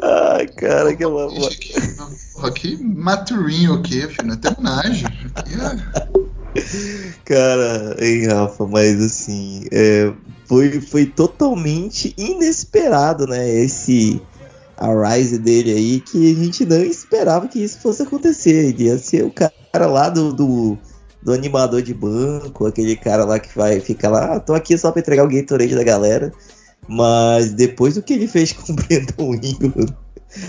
Ai, cara, que uma. Aqui, maturinho aqui, filho, não é terminagem. Cara, hein, Rafa, mas assim, é, foi, foi totalmente inesperado, né? Esse a rise dele aí, que a gente não esperava que isso fosse acontecer. Ele ia ser o cara lá do, do, do animador de banco, aquele cara lá que vai ficar lá, ah, tô aqui só pra entregar o Gatorade da galera. Mas depois do que ele fez com o Brandon Ingram,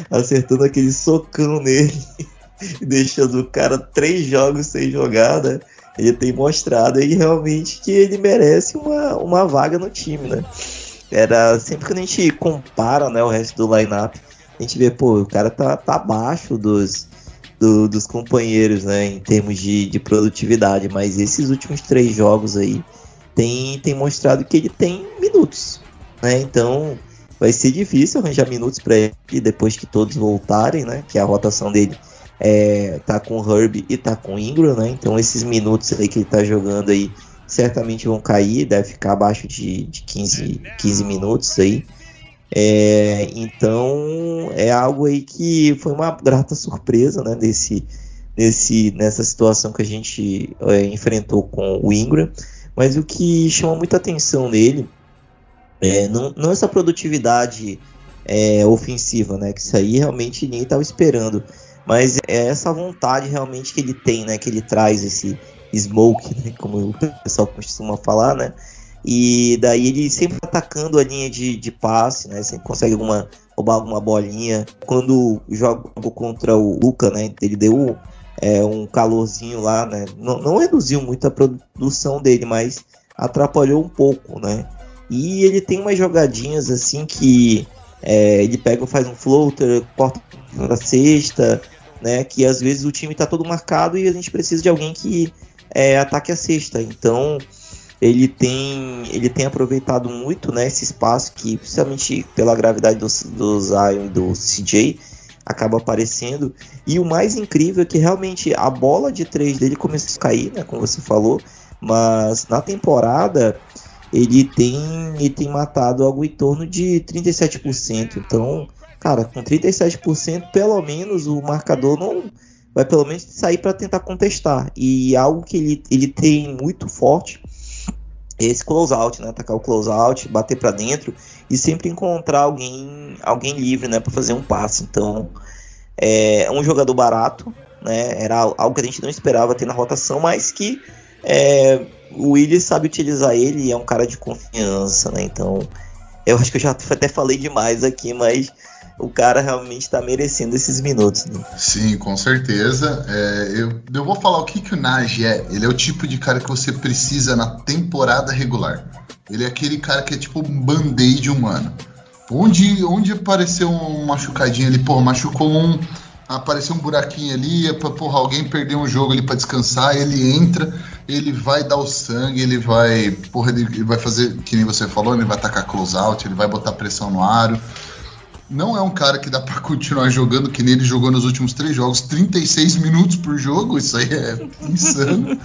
acertando aquele socão nele, deixando o cara três jogos sem jogada, ele tem mostrado aí realmente que ele merece uma, uma vaga no time, né? Era sempre que a gente compara né, o resto do lineup, a gente vê, pô, o cara tá, tá abaixo dos, do, dos companheiros, né, em termos de, de produtividade, mas esses últimos três jogos aí tem, tem mostrado que ele tem minutos, né, então vai ser difícil arranjar minutos para ele depois que todos voltarem, né, que a rotação dele é, tá com o Herb e tá com o Ingram, né, então esses minutos aí que ele tá jogando aí certamente vão cair, deve ficar abaixo de, de 15, 15 minutos aí. É, então é algo aí que foi uma grata surpresa né, desse, desse, nessa situação que a gente é, enfrentou com o Ingram. Mas o que chama muita atenção nele é, não, não essa produtividade é, ofensiva, né? Que isso aí realmente ninguém estava esperando. Mas é essa vontade realmente que ele tem, né? Que ele traz esse, smoke, né, como o pessoal costuma falar, né? E daí ele sempre atacando a linha de, de passe, né? Sempre consegue alguma, roubar alguma bolinha. Quando joga contra o Luca, né? Ele deu é, um calorzinho lá, né? Não, não reduziu muito a produção dele, mas atrapalhou um pouco, né? E ele tem umas jogadinhas assim que é, ele pega, faz um floater, corta para cesta, né? Que às vezes o time está todo marcado e a gente precisa de alguém que é, ataque a cesta. Então ele tem ele tem aproveitado muito né, esse espaço que, principalmente pela gravidade do, do Zion e do CJ, acaba aparecendo. E o mais incrível é que realmente a bola de três dele começou a cair, né, como você falou, mas na temporada ele tem, ele tem matado algo em torno de 37%. Então, cara, com 37%, pelo menos o marcador não vai pelo menos sair para tentar contestar. E algo que ele, ele tem muito forte é esse close out, né? Atacar o close out, bater para dentro e sempre encontrar alguém, alguém livre, né, para fazer um passe. Então, é um jogador barato, né? Era algo que a gente não esperava ter na rotação, mas que é, o Willis sabe utilizar ele é um cara de confiança, né? Então, eu acho que eu já até falei demais aqui, mas o cara realmente está merecendo esses minutos. Né? Sim, com certeza. É, eu, eu vou falar o que, que o Naj é. Ele é o tipo de cara que você precisa na temporada regular. Ele é aquele cara que é tipo um band-aid humano. Onde, onde apareceu um machucadinho ali, pô, machucou um. Apareceu um buraquinho ali, é pra, porra, alguém perdeu um jogo ali para descansar, ele entra, ele vai dar o sangue, ele vai. Porra, ele, vai fazer, que nem você falou, ele vai atacar close-out, ele vai botar pressão no aro não é um cara que dá para continuar jogando que nem ele jogou nos últimos três jogos, 36 minutos por jogo, isso aí é insano.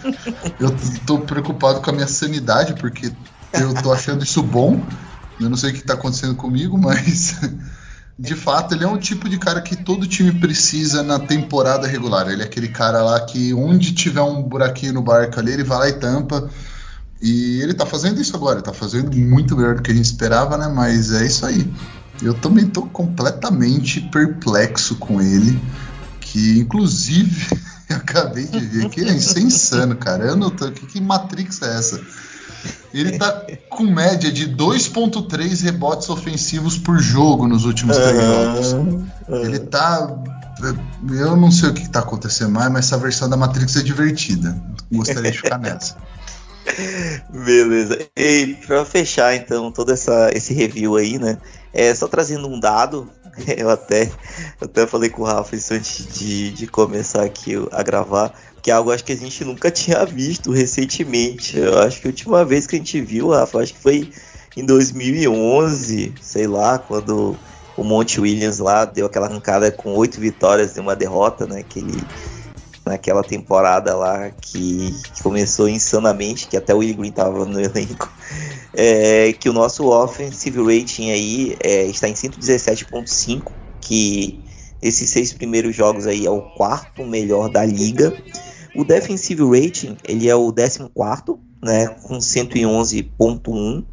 eu tô preocupado com a minha sanidade, porque eu tô achando isso bom. Eu não sei o que tá acontecendo comigo, mas de fato ele é um tipo de cara que todo time precisa na temporada regular. Ele é aquele cara lá que onde tiver um buraquinho no barco ali, ele vai lá e tampa. E ele tá fazendo isso agora, ele tá fazendo muito melhor do que a gente esperava, né? Mas é isso aí. Eu também tô completamente perplexo com ele, que inclusive eu acabei de ver que isso é insano, cara. Eu não tô, que, que Matrix é essa? Ele tá com média de 2.3 rebotes ofensivos por jogo nos últimos três jogos. Ele tá eu não sei o que tá acontecendo mais, mas essa versão da Matrix é divertida. Gostaria de ficar nessa. Beleza. E pra fechar então todo essa, esse review aí, né? É, só trazendo um dado, eu até, eu até falei com o Rafa isso antes de, de começar aqui a gravar, que é algo acho que a gente nunca tinha visto recentemente. Eu acho que a última vez que a gente viu, Rafa, acho que foi em 2011, sei lá, quando o Monte Williams lá deu aquela arrancada com oito vitórias e uma derrota, né? Que ele naquela temporada lá que, que, começou insanamente, que até o Green estava no elenco, é, que o nosso offensive rating aí é, está em 117.5, que esses seis primeiros jogos aí é o quarto melhor da liga. O defensive rating ele é o 14 né, com 111.1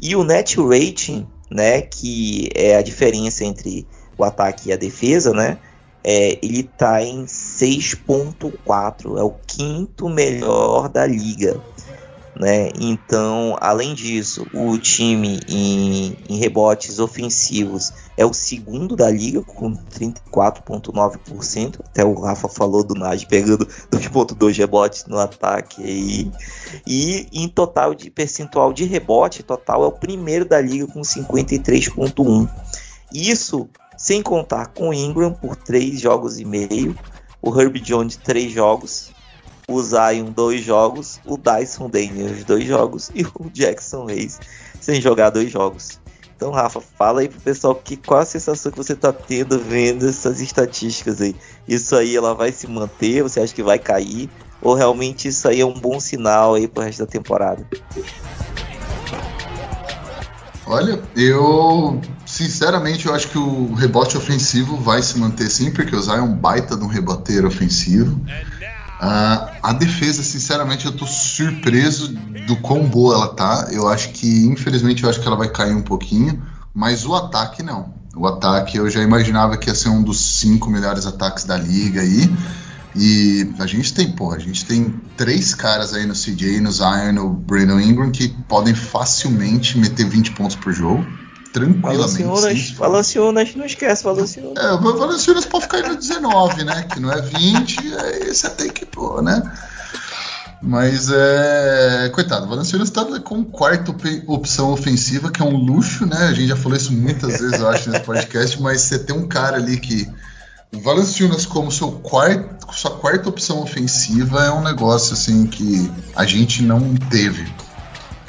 e o net rating, né, que é a diferença entre o ataque e a defesa, né, é, ele está em 6.4, é o quinto melhor da liga. Né? Então, além disso, o time em, em, rebotes ofensivos é o segundo da liga, com 34,9%. Até o Rafa falou do Naj pegando 2,2 rebotes no ataque. Aí. E em total de percentual de rebote, total é o primeiro da liga com 53,1%. Isso sem contar com o Ingram por 3 jogos e meio, o Herb Jones 3 jogos, o Zion 2 jogos, o Dyson Daniels 2 jogos e o Jackson Reis sem jogar 2 jogos. Então, Rafa, fala aí pro pessoal que qual a sensação que você tá tendo vendo essas estatísticas aí. Isso aí ela vai se manter? Você acha que vai cair? Ou realmente isso aí é um bom sinal aí pro resto da temporada? Olha, eu sinceramente eu acho que o rebote ofensivo vai se manter sim, porque o Zion é um baita de um reboteiro ofensivo. Uh, a defesa, sinceramente, eu tô surpreso do quão boa ela tá. Eu acho que, infelizmente, eu acho que ela vai cair um pouquinho, mas o ataque não. O ataque eu já imaginava que ia ser um dos cinco melhores ataques da liga aí. E a gente tem, porra, a gente tem três caras aí no CJ, no Zion, no Brandon Ingram que podem facilmente meter 20 pontos por jogo. Tranquilamente. Valanciunas, não esquece, Valanciunas. É, o Valanciunas pode ficar aí no 19, né? Que não é 20, aí você tem que pôr, né? Mas é. Coitado, o Valanciunas está com quarta opção ofensiva, que é um luxo, né? A gente já falou isso muitas vezes, eu acho, nesse podcast, mas você tem um cara ali que Valanciunas como seu quarto, sua quarta opção ofensiva é um negócio assim que a gente não teve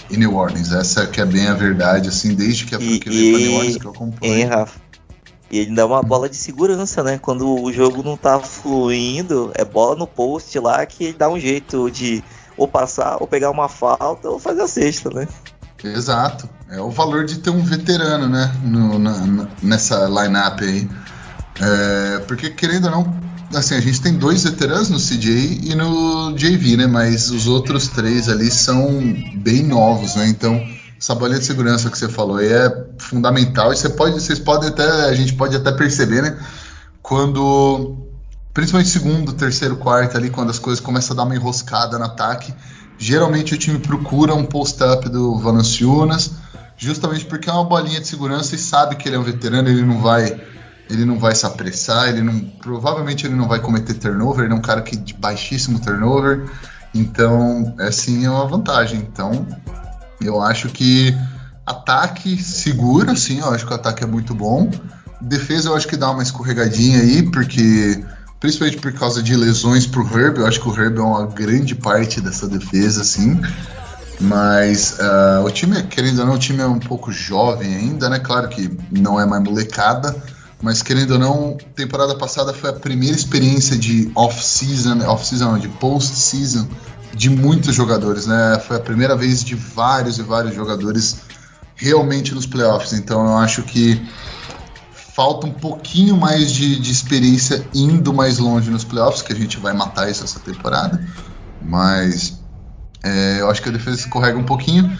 em New Orleans. Essa que é bem a verdade, assim, desde que a franquia veio pra New Orleans que eu acompanho. Rafa? E ele dá uma bola de segurança, né? Quando o jogo não tá fluindo, é bola no post lá que ele dá um jeito de ou passar, ou pegar uma falta, ou fazer a cesta, né? Exato. É o valor de ter um veterano, né? No, na, nessa lineup aí. É, porque, querendo ou não, assim, a gente tem dois veteranos no CJ e no JV, né? Mas os outros três ali são bem novos, né? Então, essa bolinha de segurança que você falou aí é fundamental e você pode, vocês podem até, a gente pode até perceber, né? Quando, principalmente segundo, terceiro, quarto ali, quando as coisas começam a dar uma enroscada no ataque, geralmente o time procura um post-up do Valanciunas justamente porque é uma bolinha de segurança e sabe que ele é um veterano, ele não vai ele não vai se apressar, ele não provavelmente ele não vai cometer turnover, ele é um cara que de baixíssimo turnover. Então, assim é uma vantagem. Então, eu acho que ataque segura, sim, eu acho que o ataque é muito bom. Defesa eu acho que dá uma escorregadinha aí, porque principalmente por causa de lesões pro Herb, eu acho que o Herb é uma grande parte dessa defesa, assim. Mas uh, o time, querendo ou não, o time é um pouco jovem ainda, né? Claro que não é mais molecada, mas querendo ou não, temporada passada foi a primeira experiência de off-season, off-season de post-season de muitos jogadores, né? Foi a primeira vez de vários e vários jogadores realmente nos playoffs. Então eu acho que falta um pouquinho mais de, de experiência indo mais longe nos playoffs, que a gente vai matar isso essa temporada. Mas é, eu acho que a defesa escorrega um pouquinho.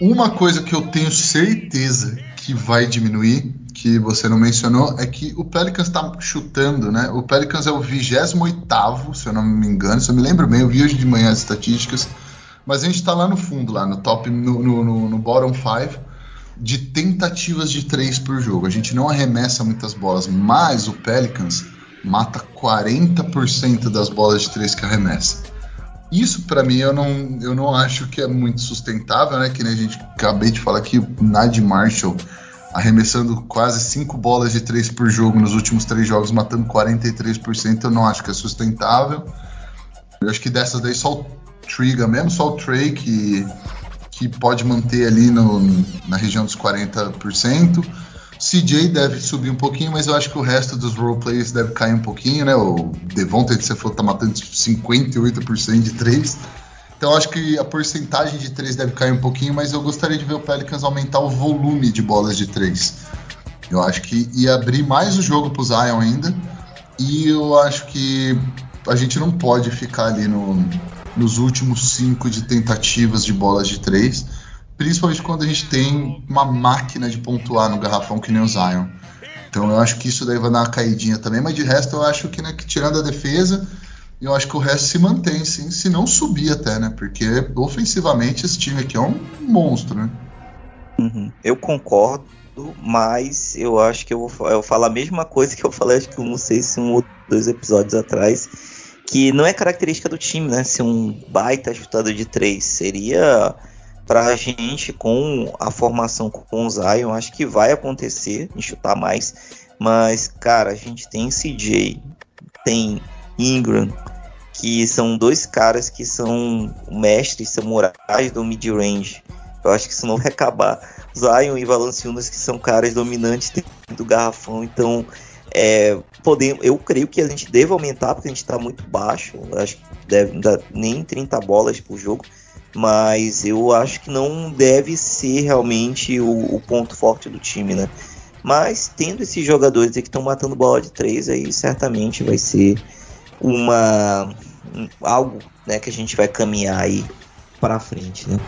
Uma coisa que eu tenho certeza que vai diminuir, que você não mencionou, é que o Pelicans está chutando, né? O Pelicans é o 28, se eu não me engano, se eu me lembro bem, eu vi hoje de manhã as estatísticas, mas a gente está lá no fundo, lá no top, no, no, no, no bottom 5 de tentativas de três por jogo. A gente não arremessa muitas bolas, mas o Pelicans mata 40% das bolas de três que arremessa. Isso para mim eu não, eu não acho que é muito sustentável, né? Que nem a gente acabei de falar aqui, o Nad Marshall arremessando quase cinco bolas de três por jogo nos últimos três jogos, matando 43%, eu não acho que é sustentável. Eu acho que dessas daí só o Triga mesmo, só o Trey que, que pode manter ali no, na região dos 40%. CJ deve subir um pouquinho, mas eu acho que o resto dos roleplayers deve cair um pouquinho, né? O Devonta de Cefoto tá matando 58% de 3. Então acho que a porcentagem de 3 deve cair um pouquinho, mas eu gostaria de ver o Pelicans aumentar o volume de bolas de 3. Eu acho que ia abrir mais o jogo pro Zion ainda. E eu acho que a gente não pode ficar ali no, nos últimos 5 de tentativas de bolas de 3 principalmente quando a gente tem uma máquina de pontuar no garrafão que nem o Zion. Então eu acho que isso daí vai dar uma caidinha também, mas de resto eu acho que, né, que tirando a defesa, eu acho que o resto se mantém, sim, se não subir até, né? Porque ofensivamente esse time aqui é um monstro, né? Uhum. Eu concordo, mas eu acho que eu vou, eu falar a mesma coisa que eu falei, acho que não sei se um ou dois episódios atrás, que não é característica do time, né? Ser um baita chutador de três. Seria pra gente, com a formação com o Zion, acho que vai acontecer em chutar mais. Mas, cara, a gente tem CJ, tem Ingram, que são dois caras que são mestres samurais do mid-range. Eu acho que isso não vai acabar. Zion e Valanciunas, que são caras dominantes do garrafão. Então, é, podemos, eu creio que a gente deve aumentar, porque a gente está muito baixo. Acho que deve dar nem 30 bolas por jogo mas eu acho que não deve ser realmente o, o ponto forte do time, né? Mas tendo esses jogadores que estão matando bola de três, aí certamente vai ser uma algo né, que a gente vai caminhar aí para frente, né?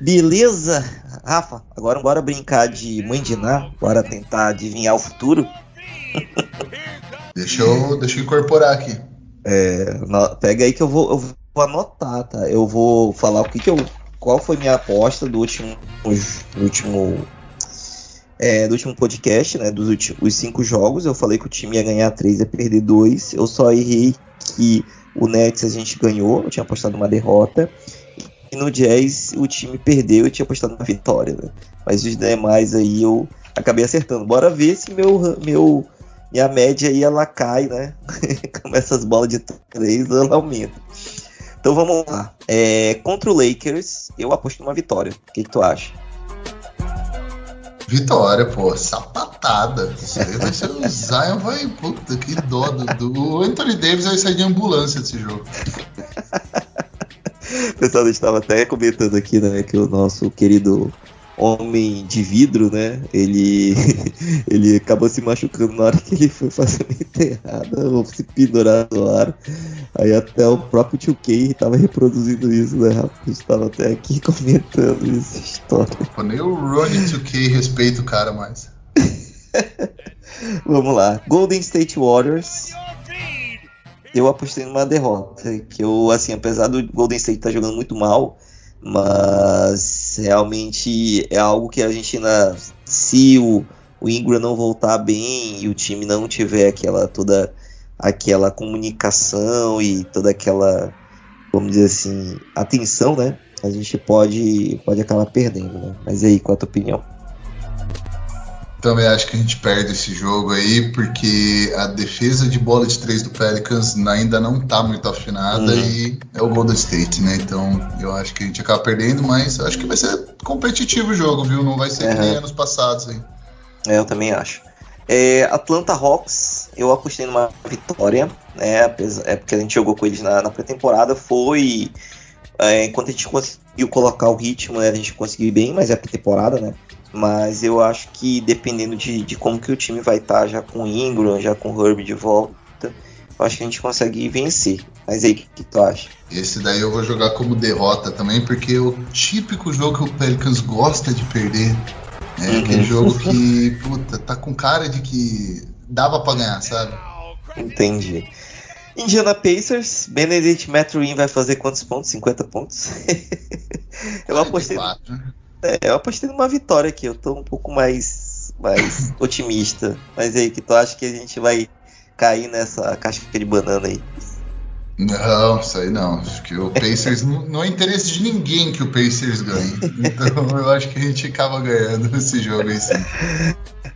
Beleza, Rafa. Agora bora brincar de mãe de Ná, bora tentar adivinhar o futuro. deixa eu, deixa eu incorporar aqui. É, pega aí que eu vou, eu vou anotar, tá? Eu vou falar o que, que eu. Qual foi minha aposta do último. Do último. É, do último podcast, né? Dos últimos cinco jogos. Eu falei que o time ia ganhar três e perder dois. Eu só errei que o Nets a gente ganhou. Eu tinha apostado uma derrota. E no Jazz o time perdeu. Eu tinha apostado uma vitória, né? Mas os demais aí eu acabei acertando. Bora ver se meu. meu minha média aí ela cai, né? Com essas bolas de três, ela aumenta. Então vamos lá. É, contra o Lakers, eu aposto numa vitória. O que, que tu acha? Vitória, pô, sapatada. Isso aí vai ser o Zion vai. Puta, que dó. Do, do, o Anthony Davis vai sair de ambulância desse jogo. Pessoal, a gente estava até comentando aqui, né, que o nosso querido homem de vidro, né? Ele, ele acabou se machucando na hora que ele foi fazer uma enterrada ou se pendurar no ar. Aí até o próprio Tio K estava reproduzindo isso, né, Rafa? A gente estava até aqui comentando essa história. Pô, nem o Ronnie 2K respeita o cara mais. Vamos lá. Golden State Warriors. Eu apostei numa derrota. Que eu, assim, apesar do Golden State estar tá jogando muito mal, Mas realmente é algo que a gente ainda. Se o, o Ingram não voltar bem e o time não tiver aquela toda aquela comunicação e toda aquela, vamos dizer assim, atenção, né? A gente pode, pode acabar perdendo, né? Mas aí, qual a tua opinião? Também acho que a gente perde esse jogo aí, porque a defesa de bola de três do Pelicans ainda não tá muito afinada uhum. e é o Golden State, né? Então eu acho que a gente acaba perdendo, mas acho que vai ser competitivo o jogo, viu? Não vai ser uhum. que nem anos passados aí. É, eu também acho. É, Atlanta Hawks, eu apostei numa vitória, né? É porque a gente jogou com eles na, na pré-temporada, foi. É, enquanto a gente conseguiu colocar o ritmo, né, a gente conseguiu ir bem, mas é pré-temporada, né? Mas eu acho que dependendo de, de como que o time vai estar, tá, já com Ingram, já com Herb de volta, eu acho que a gente consegue vencer. Mas aí, o que, que, tu acha? Esse daí eu vou jogar como derrota também, porque é o típico jogo que o Pelicans gosta de perder. É uhum. aquele jogo que, puta, tá com cara de que dava pra ganhar, sabe? Entendi. Indiana Pacers, Benedict Mathurin vai fazer quantos pontos? 50 pontos? eu apostei. 44. É, eu apostei numa vitória aqui, eu tô um pouco mais, mais otimista. Mas aí, que tu acha que a gente vai cair nessa caixa de banana aí? Não, isso aí não. Acho que o Pacers não, é interesse de ninguém que o Pacers ganhe. Então eu acho que a gente acaba ganhando esse jogo aí sim.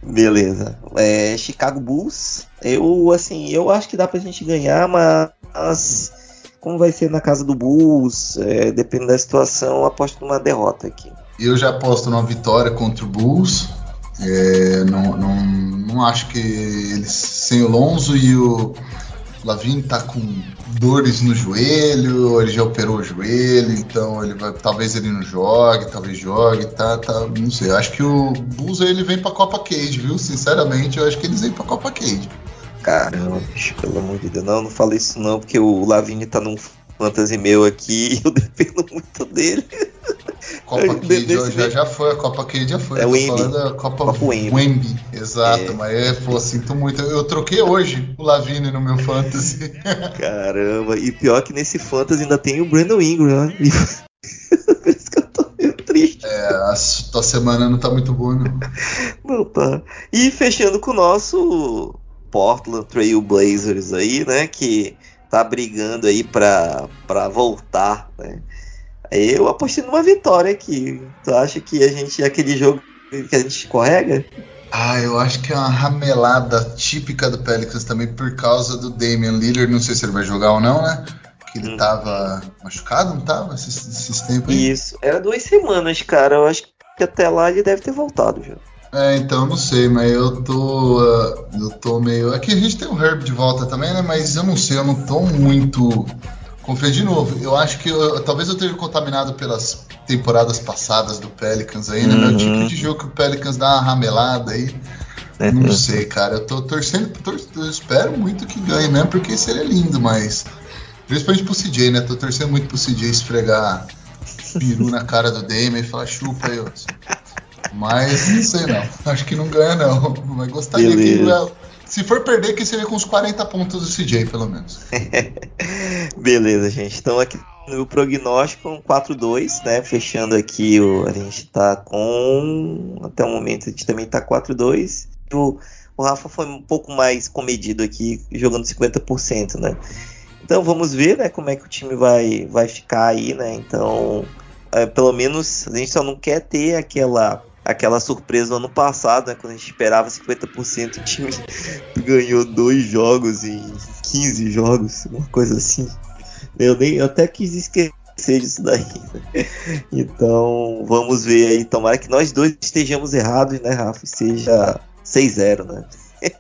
Beleza. É, Chicago Bulls, eu assim, eu acho que dá pra gente ganhar, mas como vai ser na casa do Bulls, é, dependendo da situação, eu aposto numa derrota aqui. Eu já aposto numa vitória contra o Bulls. É, não, não, não acho que eles sem o Lonzo e o Lavin tá com dores no joelho, ele já operou o joelho, então ele vai, talvez ele não jogue, talvez jogue, tá, tá, não sei. Eu acho que o Bulls ele vem pra Copa Cage, viu? Sinceramente, eu acho que eles vêm pra Copa Cage. Caramba, bicho, pelo amor de Deus, não, não falei isso não, porque o Lavini tá num fantasy meu aqui e eu dependo muito dele. Copa Cade já, já foi, a Copa Cade já foi. É o Wemby. Copa, Copa Wemby. Wemby. Exato, é. mas é, pô, sinto muito. Eu troquei hoje o Lavine no meu Fantasy. Caramba, e pior que nesse Fantasy ainda tem o Brandon Ingram, né? Por isso que eu tô meio triste. É, a tua semana não tá muito boa, não. Não tá. E fechando com o nosso Portland Trail Blazers aí, né? Que tá brigando aí pra, pra voltar, né? Eu apostei numa vitória aqui. Tu acha que a gente, aquele jogo que a gente escorrega? Ah, eu acho que é uma ramelada típica do Pelicans também por causa do Damian Lillard. Não sei se ele vai jogar ou não, né? Que ele hum. tava machucado, não tava? Esses, esses tempos aí? Isso, era duas semanas, cara. Eu acho que até lá ele deve ter voltado já. É, então não sei, mas eu tô. Uh, eu tô meio. Aqui a gente tem o Herb de volta também, né? Mas eu não sei, eu não tô muito Confia de novo. Eu acho que eu, talvez eu esteja contaminado pelas temporadas passadas do Pelicans aí, né? Uhum. Meu tipo de jogo que o Pelicans dá uma ramelada aí. Não uhum. sei, cara. Eu tô torcendo, tor eu espero muito que ganhe mesmo, porque seria lindo, mas. Principalmente pro CJ, né? Tô torcendo muito pro CJ esfregar peru na cara do Dame e falar chupa aí, Mas não sei não. Acho que não ganha, não. Mas gostaria Beleza. que se for perder, que seria com uns 40 pontos do CJ, pelo menos. Beleza, gente. Então aqui no prognóstico 4-2, né? Fechando aqui, o, a gente tá com. Até o momento a gente também tá 4-2. O, o Rafa foi um pouco mais comedido aqui, jogando 50%, né? Então vamos ver, né, como é que o time vai, vai ficar aí, né? Então, é, pelo menos a gente só não quer ter aquela aquela surpresa no ano passado, né, quando a gente esperava 50%, o time ganhou dois jogos em 15 jogos, uma coisa assim. Eu nem eu até quis esquecer disso daí. Né? Então, vamos ver aí, tomara que nós dois estejamos errados, né, Rafa? Seja 6-0, né?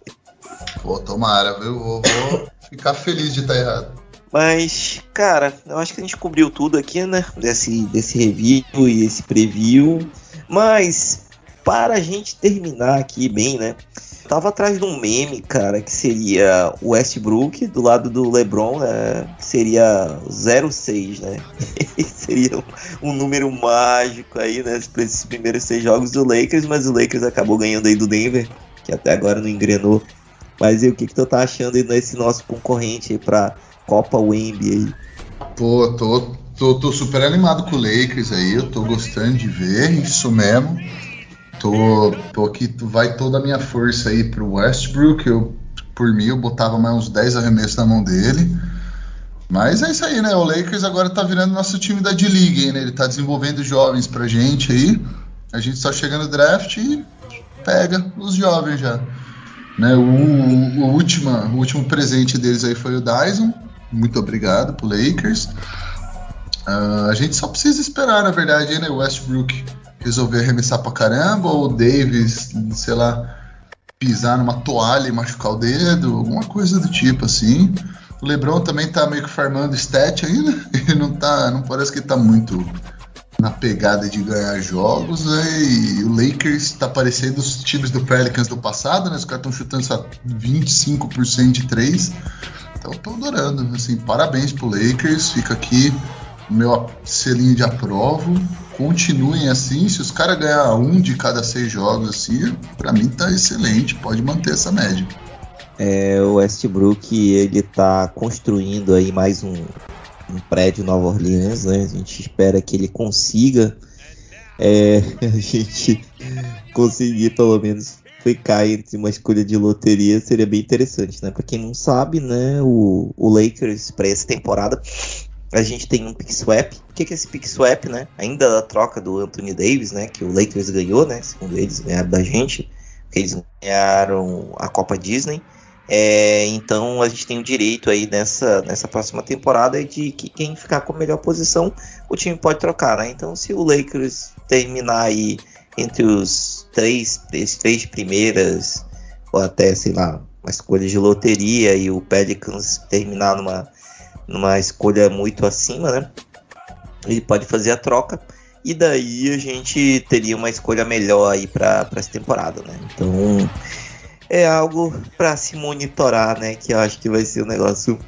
Pô, tomara, viu? Vou, vou ficar feliz de estar errado. Mas, cara, eu acho que a gente cobriu tudo aqui, né? Desse, desse review e esse preview. Mas, para a gente terminar aqui bem, né? Tava atrás de um meme, cara, que seria o Westbrook do lado do LeBron, né? Seria 06, né? seria um, um, número mágico aí, né? Para esses primeiros seis jogos do Lakers, mas o Lakers acabou ganhando aí do Denver, que até agora não engrenou. Mas e o que, que tu tá achando aí nesse nosso concorrente aí pra Copa Wemby aí? Pô, tô tô, tô super animado com o Lakers aí, eu tô gostando de ver, isso mesmo. Tô, tô aqui, vai toda a minha força aí pro Westbrook. Eu, por mim, eu botava mais uns 10 arremessos na mão dele. Mas é isso aí, né? O Lakers agora tá virando nosso time da D-League, né? Ele tá desenvolvendo jovens pra gente aí. A gente só chega no draft e pega os jovens já. Né? O, o, o, última, o último presente deles aí foi o Dyson. Muito obrigado pro Lakers. Uh, a gente só precisa esperar, na verdade, né? O Westbrook resolver arremessar pra caramba, ou o Davis, sei lá, pisar numa toalha e machucar o dedo, alguma coisa do tipo assim. O LeBron também tá meio que farmando stat ainda. Ele não tá, não parece que ele tá muito na pegada de ganhar jogos, né? E o Lakers tá parecendo os times do Pelicans do passado, né? Os caras estão chutando só 25% de 3. Então tô adorando, assim, parabéns pro Lakers. Fica aqui meu selinho de aprovo. Continuem assim, se os caras ganhar um de cada seis jogos assim, para mim tá excelente, pode manter essa média. É, o Westbrook ele tá construindo aí mais um, um prédio Nova Orleans, né? A gente espera que ele consiga é, a gente conseguir pelo menos ficar entre uma escolha de loteria seria bem interessante, né? Para quem não sabe, né, o, o Lakers para essa temporada a gente tem um pick swap. O que é esse pick swap, né? Ainda da troca do Anthony Davis, né, que o Lakers ganhou, né, segundo eles ganharam da gente, eles ganharam a Copa Disney. É, então a gente tem o direito aí nessa, nessa próxima temporada de que quem ficar com a melhor posição o time pode trocar, né? Então se o Lakers terminar aí entre os três, três, três primeiras ou até sei lá uma escolha de loteria e o Pelicans terminar numa, numa escolha muito acima, né? Ele pode fazer a troca e daí a gente teria uma escolha melhor aí para essa temporada, né? Então é algo para se monitorar, né? Que eu acho que vai ser um negócio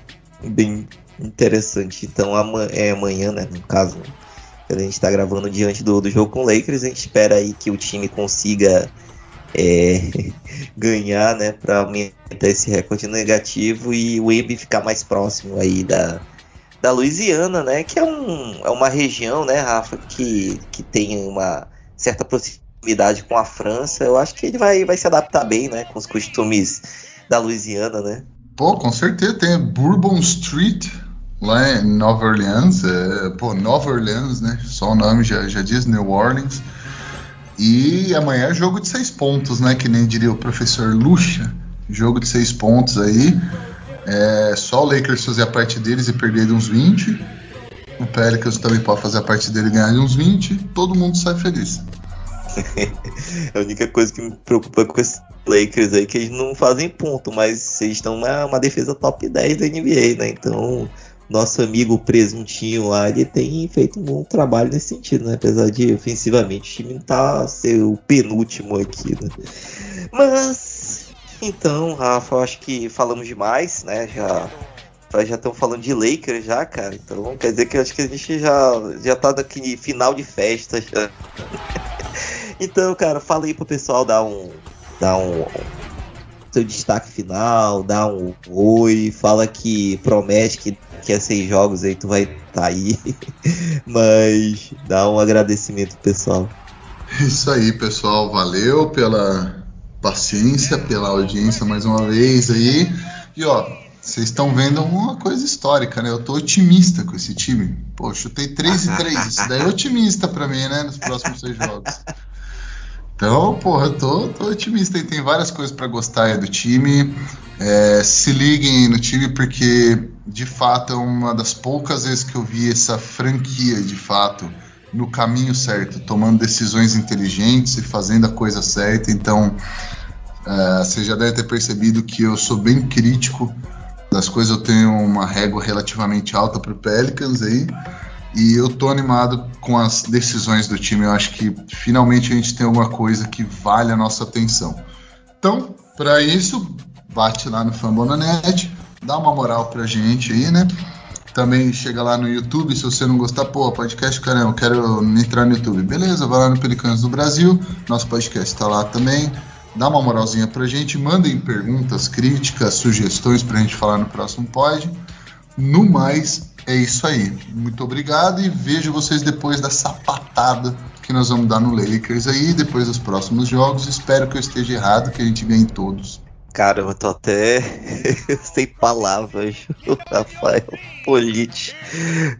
bem interessante. Então amanhã, é amanhã, né? No caso, a gente está gravando diante do, do jogo com o Lakers, a gente espera aí que o time consiga é, ganhar, né? Para aumentar esse recorde negativo e o Embi ficar mais próximo aí da, da Louisiana, né? Que é, um, é uma região, né, Rafa, que, que tem uma certa proximidade proximidade com a França, eu acho que ele vai, vai se adaptar bem, né? Com os costumes da Louisiana, né? Pô, com certeza. Tem Bourbon Street lá em Nova Orleans. É, pô, Nova Orleans, né? Só o nome já, já diz New Orleans. E amanhã é jogo de seis pontos, né? Que nem diria o professor Lucha. Jogo de seis pontos aí. É, só o Lakers fazer a parte deles e perder de uns 20. O Pelicans também pode fazer a parte dele e ganhar uns 20. Todo mundo sai feliz. a única coisa que me preocupa com esses Lakers aí é que eles não fazem ponto, mas eles estão uma, uma defesa top 10 da NBA, né? Então, nosso amigo presuntinho lá, ele tem feito um bom trabalho nesse sentido, né? Apesar de ofensivamente o time tá ser o penúltimo aqui, né? Mas, então, Rafa, eu acho que falamos demais, né? Já já estão falando de Lakers já, cara. Então quer dizer que acho que a gente já, já tá naquele final de festa já. Então, cara, fala aí pro pessoal dar um. Dar um. Seu destaque final, dá um oi, fala que promete que, que é seis jogos aí tu vai estar tá aí. Mas dá um agradecimento pessoal. Isso aí, pessoal. Valeu pela paciência, pela audiência mais uma vez aí. E ó, vocês estão vendo uma coisa histórica, né? Eu tô otimista com esse time. Pô, chutei 3 e 3. Isso daí é otimista para mim, né? Nos próximos seis jogos. Então, porra, eu tô, tô otimista e tem várias coisas para gostar do time. É, se liguem no time porque, de fato, é uma das poucas vezes que eu vi essa franquia, de fato, no caminho certo, tomando decisões inteligentes e fazendo a coisa certa. Então, é, você já deve ter percebido que eu sou bem crítico das coisas. Eu tenho uma régua relativamente alta para Pelicans aí. E eu tô animado com as decisões do time. Eu acho que finalmente a gente tem alguma coisa que vale a nossa atenção. Então, para isso, bate lá no Fambonanet, dá uma moral pra gente aí, né? Também chega lá no YouTube, se você não gostar, pô, podcast, caramba, eu quero entrar no YouTube. Beleza, vai lá no Pelicanos do Brasil, nosso podcast tá lá também. Dá uma moralzinha pra gente, mandem perguntas, críticas, sugestões pra gente falar no próximo pod. No mais, É isso aí. Muito obrigado e vejo vocês depois da sapatada que nós vamos dar no Lakers aí, depois dos próximos jogos. Espero que eu esteja errado, que a gente ganhe todos. Cara, eu tô até sem palavras. O Rafael Polite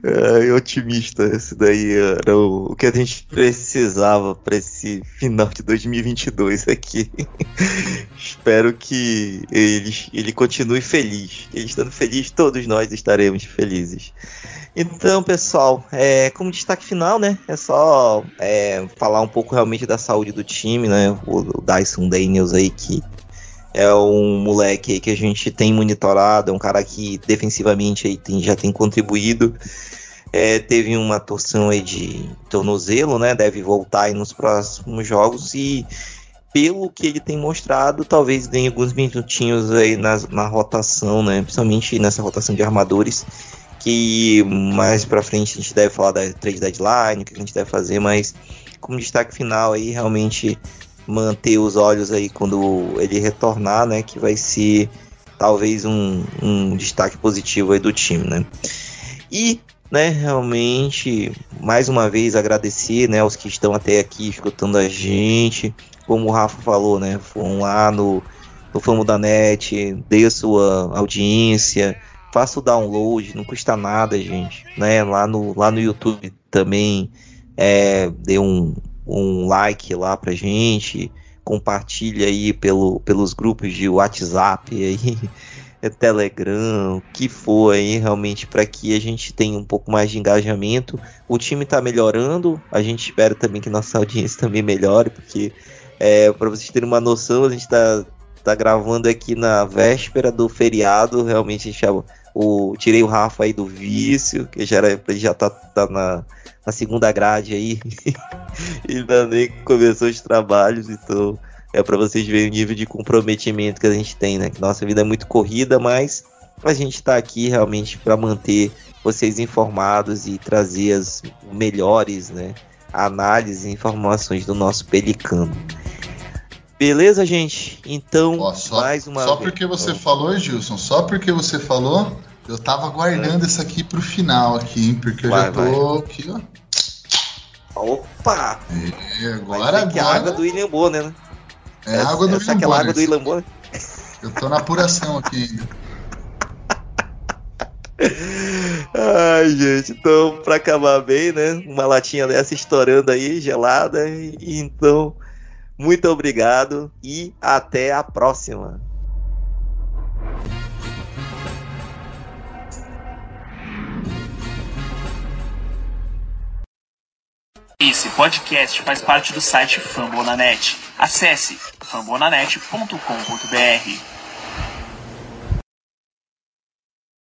é, otimista. Esse daí era o, que a gente precisava para esse final de 2022 aqui. Espero que ele, ele continue feliz. Ele estando feliz, todos nós estaremos felizes. Então, pessoal, é, como destaque final, né? É só é, falar um pouco realmente da saúde do time, né? O, o Dyson Daniels aí que é um moleque que a gente tem monitorado, é um cara que defensivamente aí tem, já tem contribuído. É, teve uma torção aí de tornozelo, né? Deve voltar aí nos próximos jogos e pelo que ele tem mostrado, talvez ganhe alguns minutinhos aí na, na rotação, né? Principalmente nessa rotação de armadores, que mais para frente a gente deve falar da trade deadline, o que a gente deve fazer, mas como destaque final aí, realmente manter os olhos aí quando ele retornar, né? Que vai ser talvez um, um destaque positivo aí do time, né? E, né, realmente, mais uma vez agradecer, né, aos que estão até aqui escutando a gente. Como o Rafa falou, né, foram lá no, no Famo da Net, dê a sua audiência, faça o download, não custa nada, gente, né, lá no, lá no YouTube também, é, um, um like lá pra gente, compartilha aí pelo, pelos grupos de WhatsApp aí, Telegram, o que for aí realmente para que a gente tenha um pouco mais de engajamento. O time está melhorando, a gente espera também que nossa audiência também melhore, porque é, para vocês terem uma noção, a gente está tá gravando aqui na véspera do feriado, realmente a gente o, tirei o Rafa aí do vício, que já, era, já tá, tá na, na segunda grade aí, e ainda nem começou os trabalhos, então é para vocês verem o nível de comprometimento que a gente tem, né? Que nossa vida é muito corrida, mas a gente está aqui realmente para manter vocês informados e trazer as melhores, né? Análises e informações do nosso pelicano. Beleza, gente? Então, Ó, só, mais uma Só vez. porque você falou, Gilson, só porque você falou, eu tava guardando essa aqui pro final aqui, hein? Porque eu Vai, já tô aqui, ó. Opa! É, agora, Vai dizer que é a água agora do William Bonner, né? é a água do é William aquela água do William Bonner. Eu tô na apuração aqui ainda. Ai, gente, então, pra acabar bem, né? Uma latinha dessa estourando aí, gelada. E, então, muito obrigado e até a próxima. Esse podcast faz parte do site Fambonanet. Acesse fambonanet.com.br.